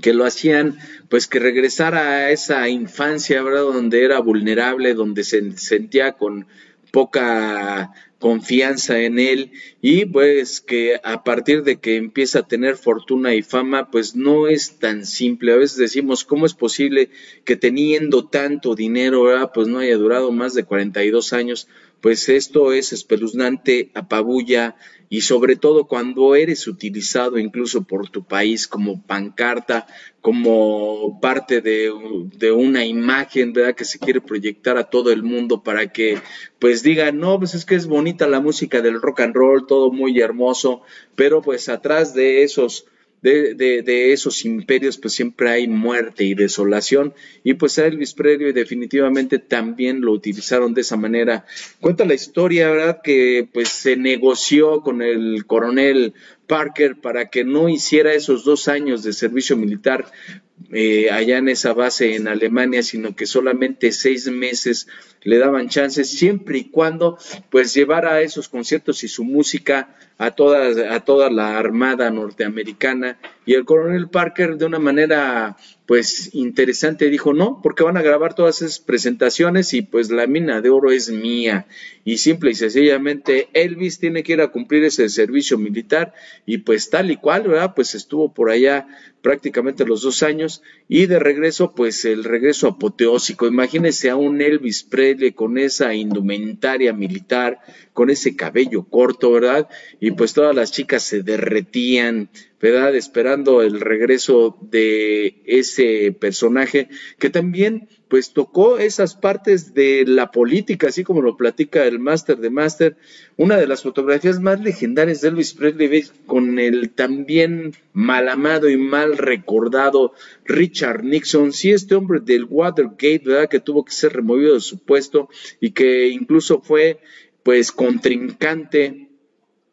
que lo hacían pues que regresara a esa infancia, ¿verdad? Donde era vulnerable, donde se sentía con poca confianza en él y pues que a partir de que empieza a tener fortuna y fama pues no es tan simple. A veces decimos, ¿cómo es posible que teniendo tanto dinero pues no haya durado más de 42 años? Pues esto es espeluznante, apabulla, y sobre todo cuando eres utilizado incluso por tu país como pancarta, como parte de, una imagen, ¿verdad? Que se quiere proyectar a todo el mundo para que pues digan, no, pues es que es bonita la música del rock and roll, todo muy hermoso, pero pues atrás de esos de, de, esos imperios, pues siempre hay muerte y desolación. Y pues a Elvis Presley definitivamente también lo utilizaron de esa manera. Cuenta la historia, ¿verdad? Que pues se negoció con el coronel Parker para que no hiciera esos dos años de servicio militar eh, allá en esa base en Alemania, sino que solamente seis meses le daban chances, siempre y cuando pues llevara esos conciertos y su música a toda, a toda la armada norteamericana. Y el coronel Parker de una manera pues interesante dijo, no, porque van a grabar todas esas presentaciones y pues la mina de oro es mía. Y simple y sencillamente Elvis tiene que ir a cumplir ese servicio militar y pues tal y cual, ¿verdad? Pues estuvo por allá prácticamente los dos años y de regreso pues el regreso apoteósico. Imagínense a un Elvis Presley con esa indumentaria militar, con ese cabello corto, ¿verdad? Y pues todas las chicas se derretían, ¿verdad? Esperando el regreso de ese personaje que también pues tocó esas partes de la política, así como lo platica el Master de Master. Una de las fotografías más legendarias de Elvis Presley con el también mal amado y mal recordado Richard Nixon. Sí, este hombre del Watergate, ¿verdad? Que tuvo que ser removido de su puesto y que incluso fue pues contrincante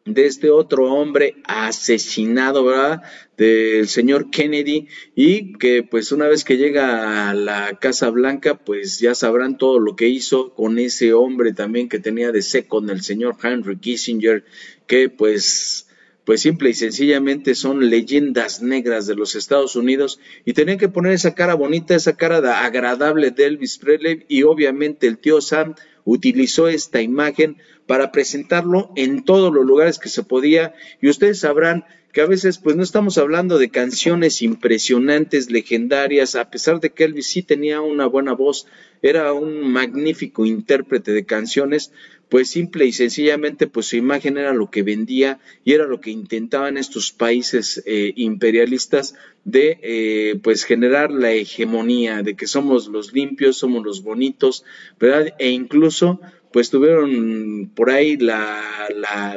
de este otro hombre asesinado, ¿verdad? Del señor Kennedy y que pues una vez que llega a la Casa Blanca pues ya sabrán todo lo que hizo con ese hombre también que tenía de con el señor Henry Kissinger que pues pues simple y sencillamente son leyendas negras de los Estados Unidos y tenían que poner esa cara bonita, esa cara agradable de Elvis Presley y obviamente el tío Sam utilizó esta imagen para presentarlo en todos los lugares que se podía. Y ustedes sabrán que a veces pues no estamos hablando de canciones impresionantes, legendarias, a pesar de que Elvis sí tenía una buena voz, era un magnífico intérprete de canciones, pues simple y sencillamente pues su imagen era lo que vendía y era lo que intentaban estos países eh, imperialistas de eh, pues generar la hegemonía de que somos los limpios, somos los bonitos, ¿verdad? E incluso pues tuvieron por ahí la,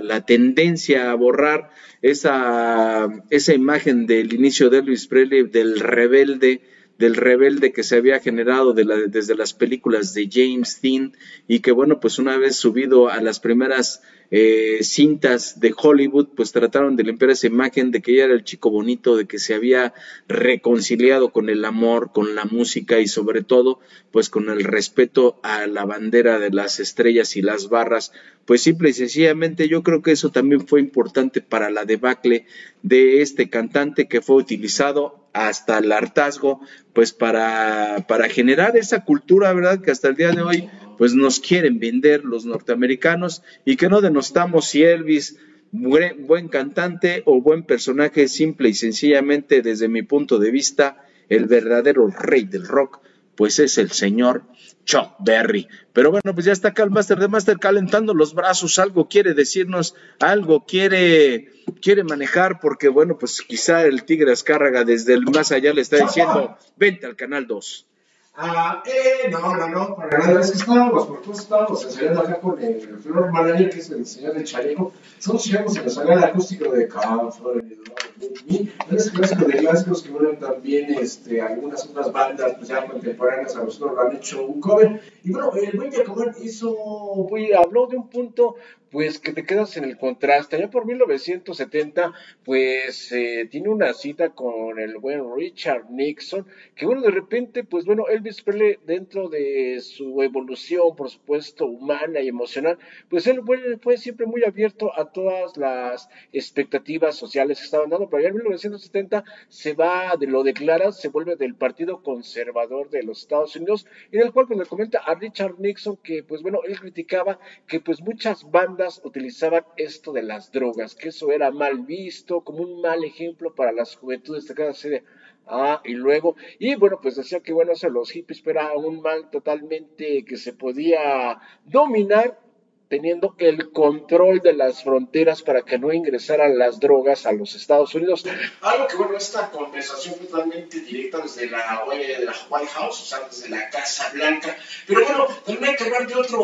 la, tendencia a borrar esa, esa imagen del inicio de Elvis Presley, del rebelde, del rebelde que se había generado desde las películas de James Dean y que bueno, pues una vez subido a las primeras eh, cintas de Hollywood, pues trataron de limpiar esa imagen de que ella era el chico bonito, de que se había reconciliado con el amor, con la música y sobre todo, pues con el respeto a la bandera de las estrellas y las barras. Pues simple y sencillamente yo creo que eso también fue importante para la debacle de este cantante que fue utilizado hasta el hartazgo, pues para, para generar esa cultura, ¿verdad? Que hasta el día de hoy, pues nos quieren vender los norteamericanos y que no denostamos si Elvis buen, buen cantante o buen personaje, simple y sencillamente desde mi punto de vista, el verdadero rey del rock, pues es el señor Chuck Berry. Pero bueno, pues ya está acá el Master de Master calentando los brazos, algo quiere decirnos, algo quiere, quiere manejar, porque bueno, pues quizá el Tigre Azcárraga desde el más allá le está diciendo, vente al canal 2. Ah, eh, no, no, no, para nada, es que estábamos, porque estábamos ensayando acá con el Flor Malaya, que es el señor de Chaleco, nosotros llegamos en la sala acústico de Comfort, y es clásico de clásicos que bueno, también este, algunas otras bandas pues, ya contemporáneas a nosotros han hecho un cover, y bueno, el buen Jacobán hizo, habló de un punto pues que te quedas en el contraste. Ya por 1970, pues eh, tiene una cita con el buen Richard Nixon, que bueno, de repente, pues bueno, Elvis Presley dentro de su evolución, por supuesto, humana y emocional, pues él fue, siempre muy abierto a todas las expectativas sociales que estaban dando, pero ya en 1970 se va, de lo declara, se vuelve del Partido Conservador de los Estados Unidos, en el cual pues le comenta a Richard Nixon que, pues bueno, él criticaba que pues muchas bandas utilizaban esto de las drogas, que eso era mal visto, como un mal ejemplo para las juventudes de cada serie. Ah, y luego, y bueno, pues decía que bueno, los hippies, era un mal totalmente que se podía dominar teniendo el control de las fronteras para que no ingresaran las drogas a los Estados Unidos. Algo que, bueno, esta conversación totalmente directa desde la, de la White House, o sea, desde la Casa Blanca. Pero bueno, también hay que hablar de otro,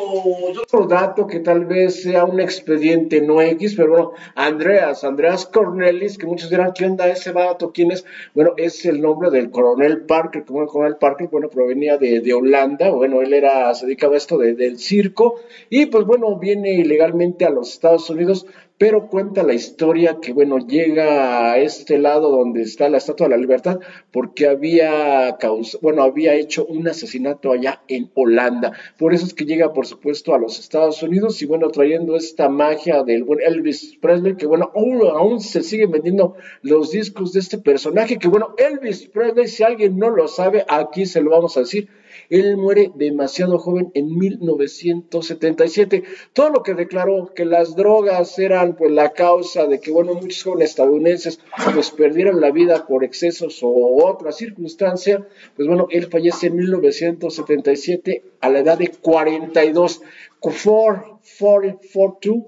de otro dato que tal vez sea un expediente no X, pero bueno, Andreas, Andreas Cornelis, que muchos dirán, ¿qué onda ese vato? ¿Quién es? Bueno, es el nombre del coronel Parker, como el coronel Parker, bueno, provenía de, de Holanda, bueno, él era, se dedicaba a esto de, del circo, y pues bueno, viene ilegalmente a los Estados Unidos, pero cuenta la historia que, bueno, llega a este lado donde está la Estatua de la Libertad porque había bueno, había hecho un asesinato allá en Holanda. Por eso es que llega, por supuesto, a los Estados Unidos y, bueno, trayendo esta magia del buen Elvis Presley, que, bueno, aún, aún se siguen vendiendo los discos de este personaje, que, bueno, Elvis Presley, si alguien no lo sabe, aquí se lo vamos a decir, él muere demasiado joven en 1977. Todo lo que declaró que las drogas eran pues la causa de que, bueno, muchos jóvenes estadounidenses pues perdieran la vida por excesos o otra circunstancia, pues bueno, él fallece en 1977 a la edad de 42. 442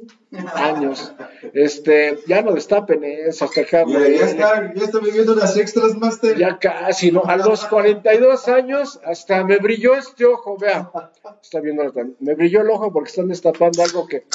años. Este, ya no destapen eso hasta acá. Ya, ya, está, ya está viviendo las extras, Master. Ya casi, ¿no? A los 42 años hasta me brilló este ojo, vea. Está viendo, me brilló el ojo porque están destapando algo que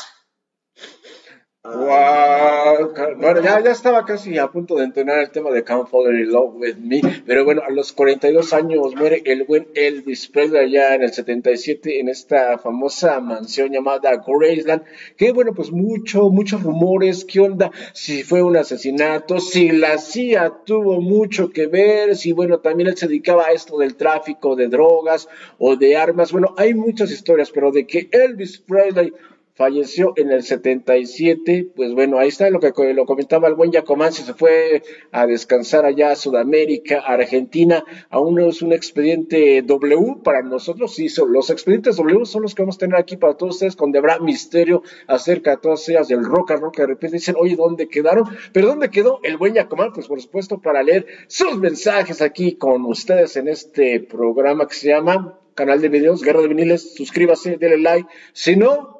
Wow, bueno, ya, ya estaba casi a punto de entrenar el tema de Come Fall in Love with Me, pero bueno, a los 42 años muere el buen Elvis Presley allá en el 77 en esta famosa mansión llamada Graceland, que bueno, pues mucho, muchos rumores, qué onda, si fue un asesinato, si la CIA tuvo mucho que ver, si bueno, también él se dedicaba a esto del tráfico de drogas o de armas, bueno, hay muchas historias, pero de que Elvis Presley falleció en el 77, pues bueno, ahí está lo que lo comentaba el buen Yacomán, se fue a descansar allá a Sudamérica, Argentina, aún es un expediente W para nosotros, sí, son, los expedientes W son los que vamos a tener aquí para todos ustedes, donde habrá misterio acerca de todas ellas del rock and roll, que de repente dicen, oye, ¿dónde quedaron? Pero ¿dónde quedó el buen Yacomán? Pues por supuesto para leer sus mensajes aquí con ustedes en este programa que se llama Canal de Videos, Guerra de Viniles, suscríbase, denle like, si no,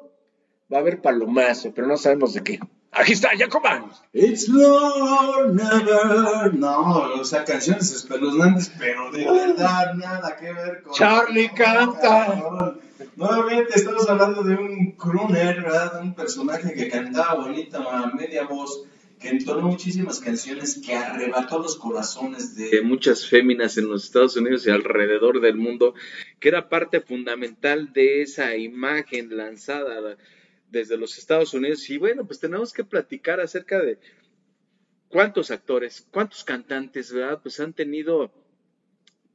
va a haber palomazo, pero no sabemos de qué. Aquí está, Jacoban. It's Lord Never. No, o sea, canciones espeluznantes, pero de verdad nada que ver con. Charlie canta. Nuevamente estamos hablando de un crooner, ¿verdad? Un personaje que cantaba bonita, media voz, que entonó muchísimas canciones, que arrebató los corazones de muchas féminas en los Estados Unidos y alrededor del mundo, que era parte fundamental de esa imagen lanzada desde los Estados Unidos y bueno, pues tenemos que platicar acerca de cuántos actores, cuántos cantantes, ¿verdad? Pues han tenido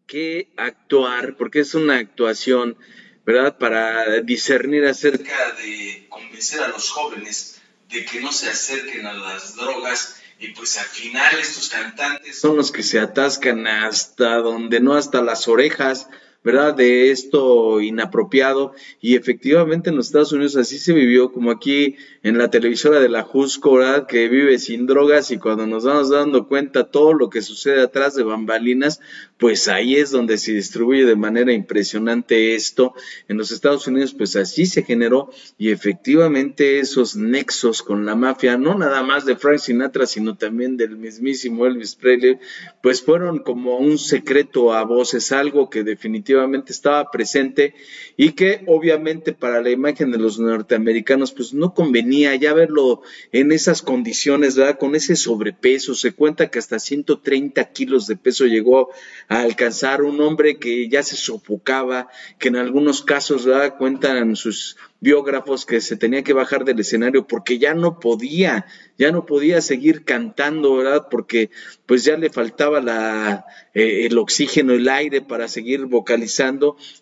que actuar, porque es una actuación, ¿verdad? Para discernir acerca de convencer a los jóvenes de que no se acerquen a las drogas y pues al final estos cantantes son los que se atascan hasta donde no hasta las orejas ¿verdad? De esto inapropiado y efectivamente en los Estados Unidos así se vivió, como aquí en la televisora de la Jusco, ¿verdad? Que vive sin drogas y cuando nos vamos dando cuenta todo lo que sucede atrás de bambalinas, pues ahí es donde se distribuye de manera impresionante esto. En los Estados Unidos, pues así se generó y efectivamente esos nexos con la mafia, no nada más de Frank Sinatra, sino también del mismísimo Elvis Presley, pues fueron como un secreto a voces, algo que definitivamente estaba presente y que obviamente para la imagen de los norteamericanos, pues no convenía ya verlo en esas condiciones, ¿verdad? Con ese sobrepeso, se cuenta que hasta 130 kilos de peso llegó a alcanzar un hombre que ya se sofocaba, que en algunos casos, ¿verdad? Cuentan sus biógrafos que se tenía que bajar del escenario porque ya no podía, ya no podía seguir cantando, ¿verdad? Porque pues ya le faltaba la, eh, el oxígeno, el aire para seguir vocalizando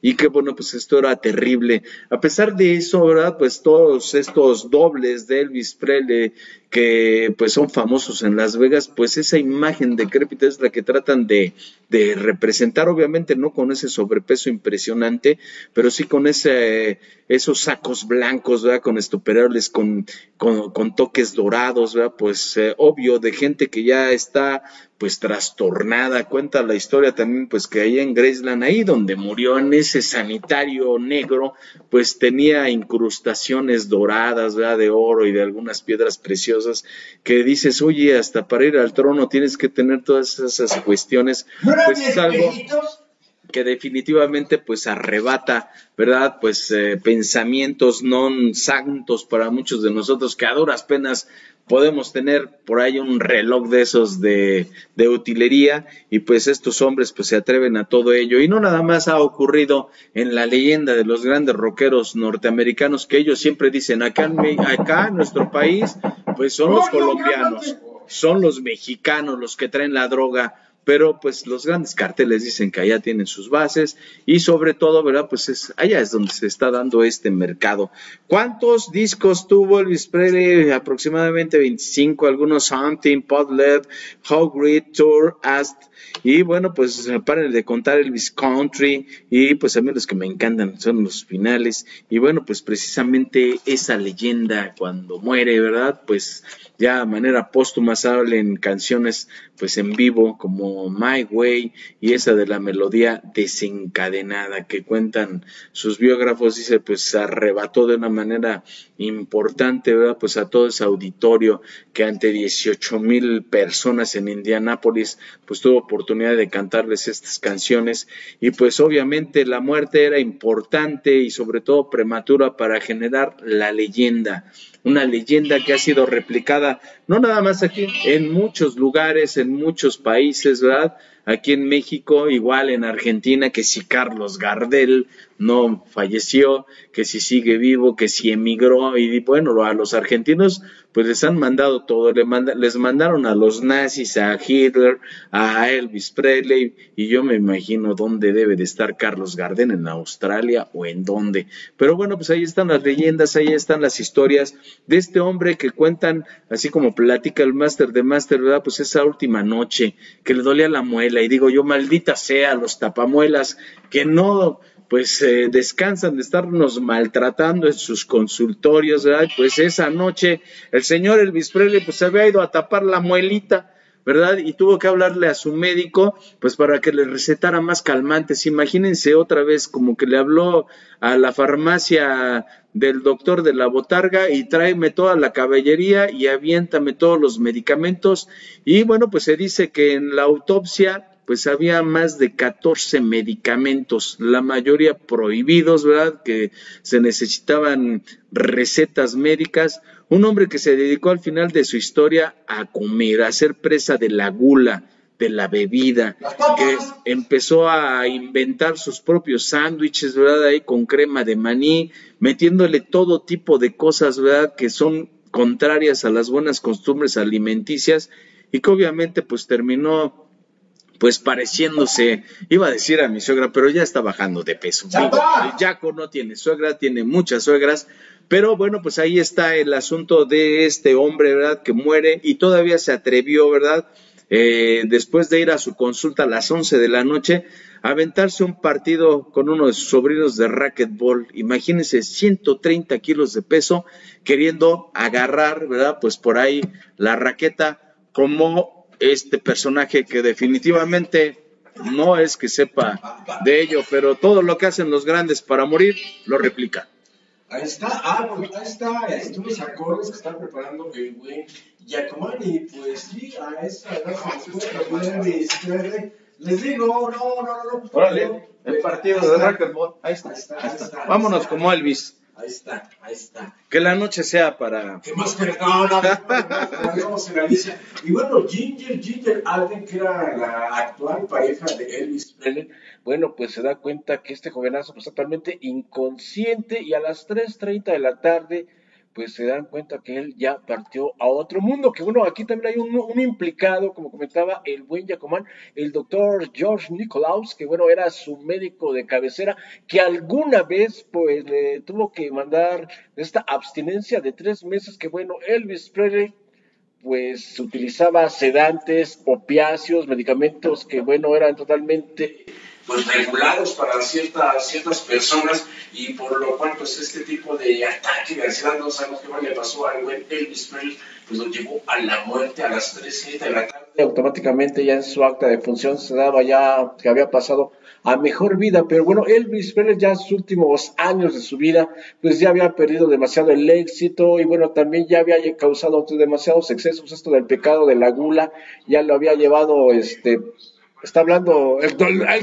y que bueno, pues esto era terrible. A pesar de eso, ¿verdad? Pues todos estos dobles de Elvis Presley que pues son famosos en Las Vegas, pues esa imagen decrépita es la que tratan de, de representar, obviamente no con ese sobrepeso impresionante, pero sí con ese, esos sacos blancos, ¿verdad? Con estuperoles, con, con, toques dorados, ¿verdad? Pues eh, obvio, de gente que ya está pues trastornada. Cuenta la historia también, pues que ahí en Graceland, ahí donde murió en ese sanitario negro, pues tenía incrustaciones doradas, ¿verdad? De oro y de algunas piedras preciosas, que dices, oye, hasta para ir al trono tienes que tener todas esas cuestiones. Pues es algo que definitivamente pues arrebata, ¿verdad? Pues eh, pensamientos non santos para muchos de nosotros que a duras penas podemos tener por ahí un reloj de esos de, de, utilería y pues estos hombres pues se atreven a todo ello y no nada más ha ocurrido en la leyenda de los grandes rockeros norteamericanos que ellos siempre dicen acá en, acá en nuestro país pues son los colombianos son los mexicanos los que traen la droga pero pues los grandes carteles dicen que allá tienen sus bases y sobre todo, ¿verdad? Pues es, allá es donde se está dando este mercado. ¿Cuántos discos tuvo Elvis Presley? Aproximadamente 25, algunos Something, Podlet, How Great Tour, Ast, y bueno, pues paren de contar Elvis Country y pues a mí los que me encantan son los finales y bueno, pues precisamente esa leyenda cuando muere, ¿verdad? Pues ya de manera póstuma salen canciones pues en vivo como My Way y esa de la melodía desencadenada que cuentan sus biógrafos dice pues arrebató de una manera importante verdad pues a todo ese auditorio que ante 18 mil personas en Indianápolis pues tuvo oportunidad de cantarles estas canciones y pues obviamente la muerte era importante y sobre todo prematura para generar la leyenda una leyenda que ha sido replicada no nada más aquí, en muchos lugares, en muchos países, ¿verdad? Aquí en México, igual en Argentina, que si Carlos Gardel no falleció, que si sigue vivo, que si emigró, y bueno, a los argentinos pues les han mandado todo, les, mandaron a los nazis, a Hitler, a Elvis Presley, y yo me imagino dónde debe de estar Carlos Gardel, en Australia o en dónde. Pero bueno, pues ahí están las leyendas, ahí están las historias de este hombre que cuentan, así como platica el máster de máster, ¿verdad? Pues esa última noche que le dolía la muela, y digo yo, maldita sea los tapamuelas, que no pues eh, descansan de estarnos maltratando en sus consultorios, ¿verdad? Pues esa noche el señor Elvis Presley pues se había ido a tapar la muelita, ¿verdad? Y tuvo que hablarle a su médico, pues para que le recetara más calmantes. Imagínense otra vez como que le habló a la farmacia del doctor de la botarga y tráeme toda la caballería y aviéntame todos los medicamentos. Y bueno, pues se dice que en la autopsia pues había más de 14 medicamentos, la mayoría prohibidos, ¿verdad? Que se necesitaban recetas médicas. Un hombre que se dedicó al final de su historia a comer, a ser presa de la gula, de la bebida, que empezó a inventar sus propios sándwiches, ¿verdad? Ahí con crema de maní, metiéndole todo tipo de cosas, ¿verdad? Que son contrarias a las buenas costumbres alimenticias y que obviamente pues terminó pues pareciéndose, iba a decir a mi suegra, pero ya está bajando de peso. el Jaco no tiene suegra, tiene muchas suegras, pero bueno, pues ahí está el asunto de este hombre, ¿verdad? Que muere y todavía se atrevió, ¿verdad? Eh, después de ir a su consulta a las 11 de la noche, aventarse un partido con uno de sus sobrinos de racquetball. Imagínense 130 kilos de peso queriendo agarrar, ¿verdad? Pues por ahí la raqueta como este personaje que definitivamente no es que sepa de ello, pero todo lo que hacen los grandes para morir lo replica. Ahí está, ah, pues ahí está, estos los acordes que está preparando el buen Giacomani, pues sí, a esa edad les digo, no, no, no, no. Órale, el partido de racquetball, ahí está, ahí está, ahí está. Vámonos como Elvis. Ahí está, ahí está. Que la noche sea para. ¿Qué más que no. Y bueno, Ginger, Ginger Alden, que era la actual pareja de Elvis Presley, bueno, pues se da cuenta que este jovenazo pues totalmente inconsciente y a las 3.30 de la tarde pues se dan cuenta que él ya partió a otro mundo, que bueno, aquí también hay un, implicado, como comentaba el buen Yacomán, el doctor George Nicolaus, que bueno, era su médico de cabecera, que alguna vez pues le tuvo que mandar esta abstinencia de tres meses, que bueno, Elvis Presley pues utilizaba sedantes, opiáceos, medicamentos que bueno, eran totalmente pues regulados para ciertas, ciertas personas y por lo cual pues este tipo de ataque de ansiedad no sabemos qué le pasó al buen Elvis Presley pues lo llevó a la muerte a las 3, de la tarde. Automáticamente ya en su acta de función se daba ya que había pasado a mejor vida, pero bueno, Elvis Presley ya en sus últimos años de su vida, pues ya había perdido demasiado el éxito y bueno, también ya había causado demasiados excesos, esto del pecado de la gula, ya lo había llevado este Está hablando el,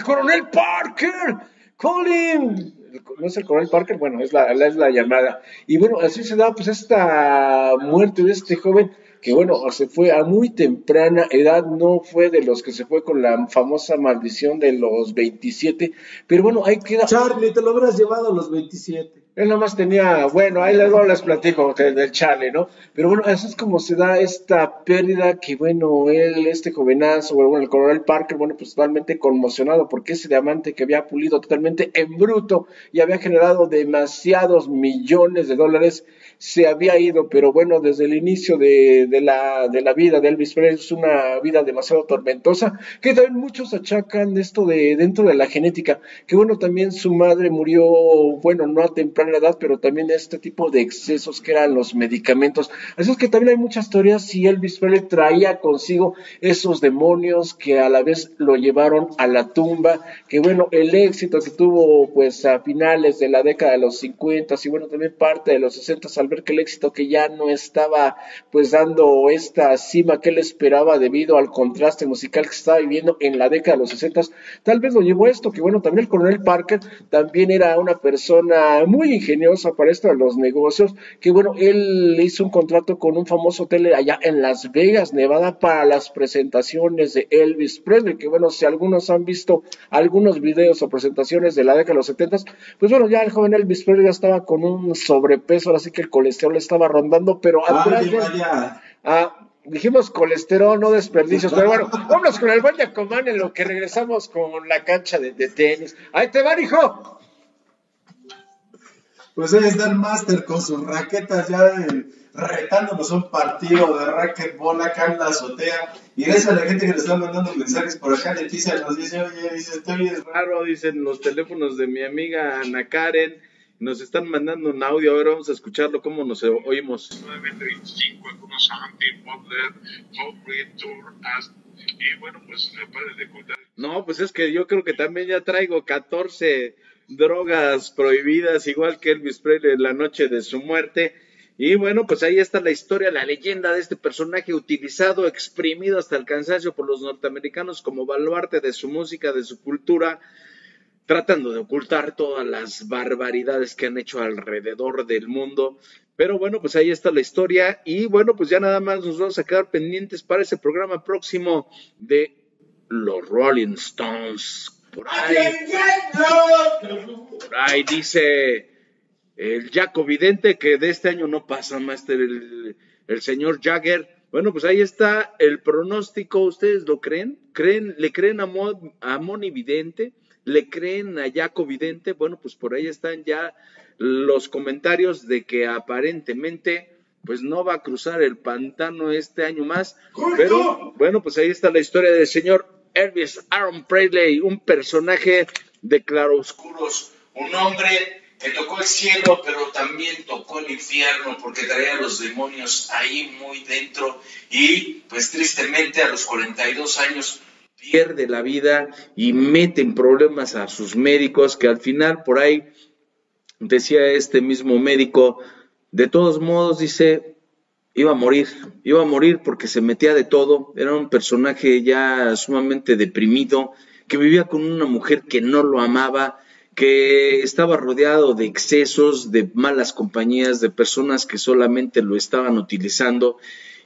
coronel Parker. Colin. No es el coronel Parker, bueno, es la, es la llamada. Y bueno, así se da pues esta muerte de este joven que bueno, se fue a muy temprana edad, no fue de los que se fue con la famosa maldición de los 27, pero bueno, ahí queda... Charlie, te lo habrás llevado a los 27. Él nomás tenía, bueno, ahí luego les platico del Charlie, ¿no? Pero bueno, eso es como se da esta pérdida que, bueno, él, este jovenazo, bueno, el coronel Parker, bueno, pues totalmente conmocionado porque ese diamante que había pulido totalmente en bruto y había generado demasiados millones de dólares, se había ido, pero bueno, desde el inicio de, la, de la vida de Elvis Presley es una vida demasiado tormentosa, que también muchos achacan esto de dentro de la genética, que bueno, también su madre murió, bueno, no a temprana edad, pero también este tipo de excesos que eran los medicamentos. Así es que también hay muchas teorías si Elvis Presley traía consigo esos demonios que a la vez lo llevaron a la tumba, que bueno, el éxito que tuvo pues a finales de la década de los 50 y bueno, también parte de los 60 al ver que el éxito que ya no estaba pues dando esta cima que él esperaba debido al contraste musical que estaba viviendo en la década de los 60, tal vez lo llevó esto, que bueno, también el coronel Parker también era una persona muy ingeniosa para esto de los negocios, que bueno, él hizo un contrato con un famoso hotel allá en Las Vegas, Nevada, para las presentaciones de Elvis Presley, que bueno, si algunos han visto algunos videos o presentaciones de la década de los 70, pues bueno, ya el joven Elvis Presley ya estaba con un sobrepeso, así que el colesterol estaba rondando, pero atrás ah, dijimos colesterol, no desperdicios, pero bueno, vámonos con el Yacomán en lo que regresamos con la cancha de, tenis. Ahí te van, hijo. Pues ahí está el máster con sus raquetas ya retándonos un partido de racquetball acá en la azotea. Y gracias a la gente que nos está mandando mensajes por acá, Leticia nos dice, oye, dice, estoy raro, dicen los teléfonos de mi amiga Ana Karen nos están mandando un audio, ahora vamos a escucharlo, cómo nos oímos. No, pues es que yo creo que también ya traigo 14 drogas prohibidas, igual que Elvis Presley en la noche de su muerte. Y bueno, pues ahí está la historia, la leyenda de este personaje utilizado, exprimido hasta el cansancio por los norteamericanos como baluarte de su música, de su cultura, tratando de ocultar todas las barbaridades que han hecho alrededor del mundo. Pero bueno, pues ahí está la historia y bueno, pues ya nada más nos vamos a quedar pendientes para ese programa próximo de los Rolling Stones. Por ahí, por ahí dice el Jaco Vidente que de este año no pasa, Master, el, el señor Jagger. Bueno, pues ahí está el pronóstico. ¿Ustedes lo creen? ¿Creen ¿Le creen a, a Moni Vidente? le creen a Jaco Vidente, bueno, pues por ahí están ya los comentarios de que aparentemente pues no va a cruzar el pantano este año más, pero bueno, pues ahí está la historia del señor Elvis Aaron Presley, un personaje de claroscuros, un hombre que tocó el cielo, pero también tocó el infierno, porque traía a los demonios ahí muy dentro. Y pues tristemente a los 42 años pierde la vida y mete en problemas a sus médicos, que al final por ahí decía este mismo médico, de todos modos dice, iba a morir, iba a morir porque se metía de todo, era un personaje ya sumamente deprimido, que vivía con una mujer que no lo amaba, que estaba rodeado de excesos, de malas compañías, de personas que solamente lo estaban utilizando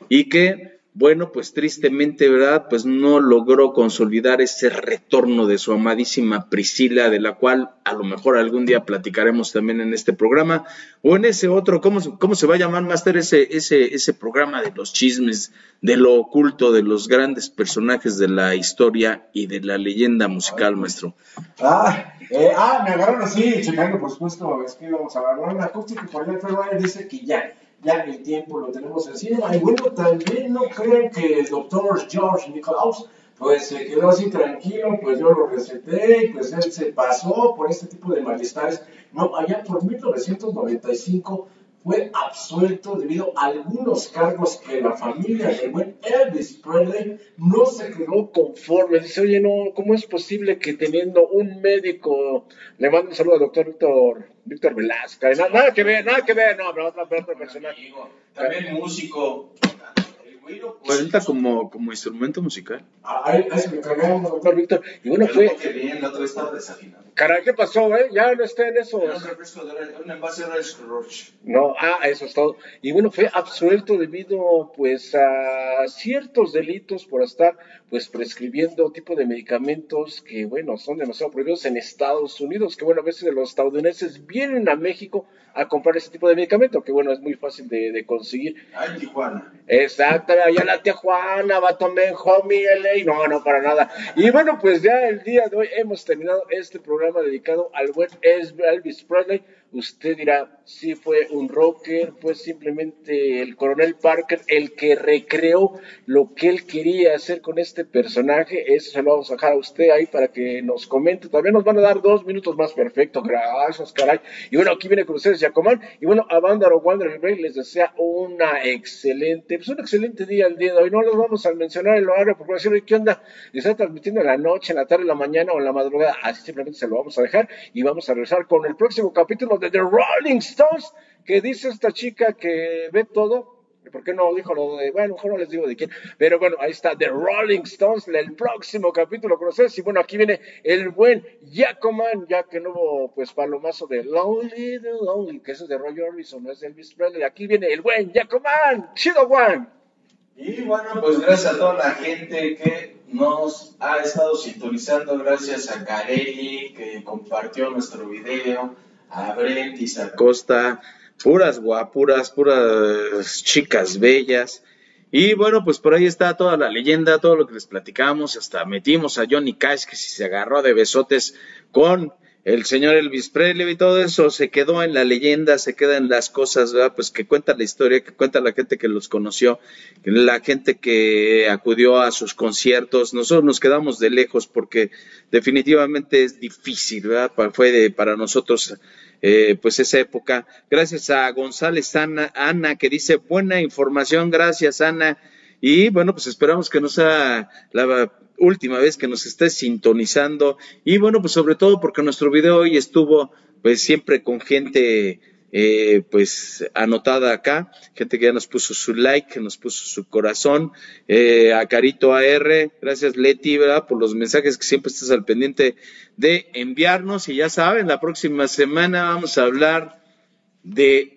y que bueno, pues tristemente, ¿verdad? Pues no logró consolidar ese retorno de su amadísima Priscila, de la cual a lo mejor algún día platicaremos también en este programa, o en ese otro, ¿cómo, cómo se va a llamar, Master, ese, ese, ese programa de los chismes, de lo oculto, de los grandes personajes de la historia y de la leyenda musical, maestro? Ah, eh, ah me agarraron así, checando, por supuesto, es que íbamos a agarrar una acústica, por ahí dice que ya ya el tiempo lo tenemos encima. Y bueno, también no creen que el doctor George Nicholas pues se quedó así tranquilo, pues yo lo receté y pues él se pasó por este tipo de malestares. No, allá por 1995 fue absuelto debido a algunos cargos que la familia del buen Elvis Presley no se quedó conforme. Dice, oye, no, ¿cómo es posible que teniendo un médico, le mando un saludo al doctor Víctor, Víctor Velasco, nada, nada, que ver, nada que ver, no, pero otra, otra persona. También músico, Cuenta como, como instrumento musical. Ah, ahí, ahí se me encargamos, doctor Víctor. Y bueno, fue. Que bien, la otra estaba desafinado. Caray, ¿qué pasó, eh? Ya no está en eso. Un envase No, ah, eso es todo. Y bueno, fue absuelto debido, pues, a ciertos delitos por estar, pues, prescribiendo tipo de medicamentos que, bueno, son demasiado prohibidos en Estados Unidos, que, bueno, a veces los estadounidenses vienen a México a comprar ese tipo de medicamento, que, bueno, es muy fácil de, de conseguir. Ah, en Tijuana. Exacto, allá la Tijuana, va tomar homie, LA. No, no, para nada. Y bueno, pues ya el día de hoy hemos terminado este programa dedicado al buen Elvis Presley. Usted dirá, si fue un rocker, fue simplemente el coronel Parker el que recreó lo que él quería hacer con este personaje. Eso se lo vamos a dejar a usted ahí para que nos comente. También nos van a dar dos minutos más perfecto. Gracias, caray. Y bueno, aquí viene con ustedes Yacomán. Y bueno, a Bandaro Wander Rey les desea una excelente, pues un excelente día el día de hoy. No los vamos a mencionar en lo área porque ¿qué onda? ¿Está transmitiendo en la noche, en la tarde, en la mañana o en la madrugada? Así simplemente se lo vamos a dejar y vamos a regresar con el próximo capítulo de The Rolling Stones, que dice esta chica que ve todo. ¿Por qué no dijo lo de, bueno, mejor no les digo de quién, pero bueno, ahí está The Rolling Stones, el próximo capítulo con ustedes, y bueno, aquí viene el buen Jacoman, ya que no hubo, pues, palomazo de Lonely, the Lonely, que es de Roy Orbison, no es de Elvis Presley, aquí viene el buen Jacoman, chido one. Y bueno, pues gracias a toda la gente que nos ha estado sintonizando, gracias a Carelli que compartió nuestro video, a Brentis Acosta, puras guapuras, puras chicas bellas. Y bueno, pues por ahí está toda la leyenda, todo lo que les platicamos, hasta metimos a Johnny Cash que si se agarró de besotes con el señor Elvis Presley y todo eso se quedó en la leyenda, se queda en las cosas, ¿verdad? Pues que cuenta la historia, que cuenta la gente que los conoció, la gente que acudió a sus conciertos. Nosotros nos quedamos de lejos porque definitivamente es difícil, ¿verdad? Fue para nosotros eh, pues esa época. Gracias a González Ana, Ana, que dice buena información, gracias Ana. Y bueno, pues esperamos que no sea la última vez que nos estés sintonizando. Y bueno, pues sobre todo porque nuestro video hoy estuvo pues siempre con gente eh, pues anotada acá, gente que ya nos puso su like, que nos puso su corazón, eh, a Carito AR, gracias Leti, ¿verdad? Por los mensajes que siempre estás al pendiente de enviarnos. Y ya saben, la próxima semana vamos a hablar de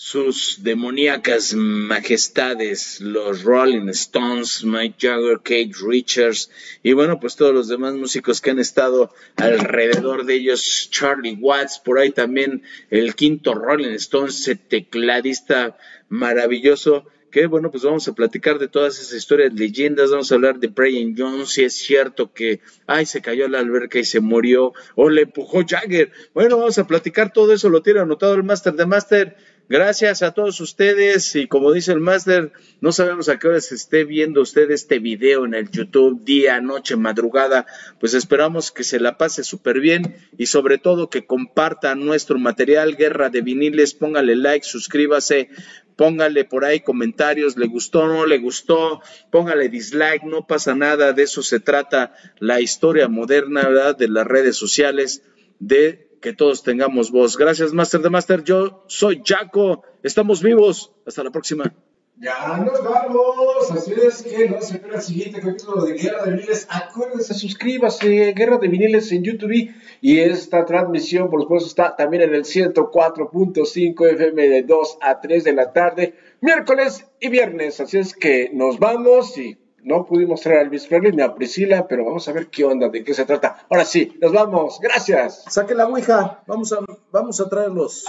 sus demoníacas majestades, los Rolling Stones, Mike Jagger, Kate Richards y bueno, pues todos los demás músicos que han estado alrededor de ellos, Charlie Watts, por ahí también el quinto Rolling Stones, tecladista maravilloso que bueno, pues vamos a platicar de todas esas historias, leyendas, vamos a hablar de Brian Jones, si es cierto que, ay, se cayó a la alberca y se murió, o le empujó Jagger. Bueno, vamos a platicar todo eso, lo tiene anotado el Master de Master Gracias a todos ustedes y como dice el máster, no sabemos a qué hora se esté viendo usted este video en el YouTube, día, noche, madrugada, pues esperamos que se la pase súper bien y sobre todo que comparta nuestro material Guerra de Viniles, póngale like, suscríbase, póngale por ahí comentarios, le gustó, no le gustó, póngale dislike, no pasa nada, de eso se trata la historia moderna, ¿verdad? De las redes sociales, de que todos tengamos voz. Gracias, Master de Master. Yo soy Jaco. Estamos vivos. Hasta la próxima. Ya nos vamos, así es que no se pierda el siguiente capítulo de Guerra de Viniles. Acuérdense, suscríbase, Guerra de Viniles en YouTube. Y esta transmisión, por supuesto, está también en el 104.5 FM de 2 a 3 de la tarde, miércoles y viernes. Así es que nos vamos y no pudimos traer a Elvis Presley ni a Priscila, pero vamos a ver qué onda, de qué se trata. Ahora sí, nos vamos. Gracias. Saque la ouija. Vamos a, vamos a traerlos.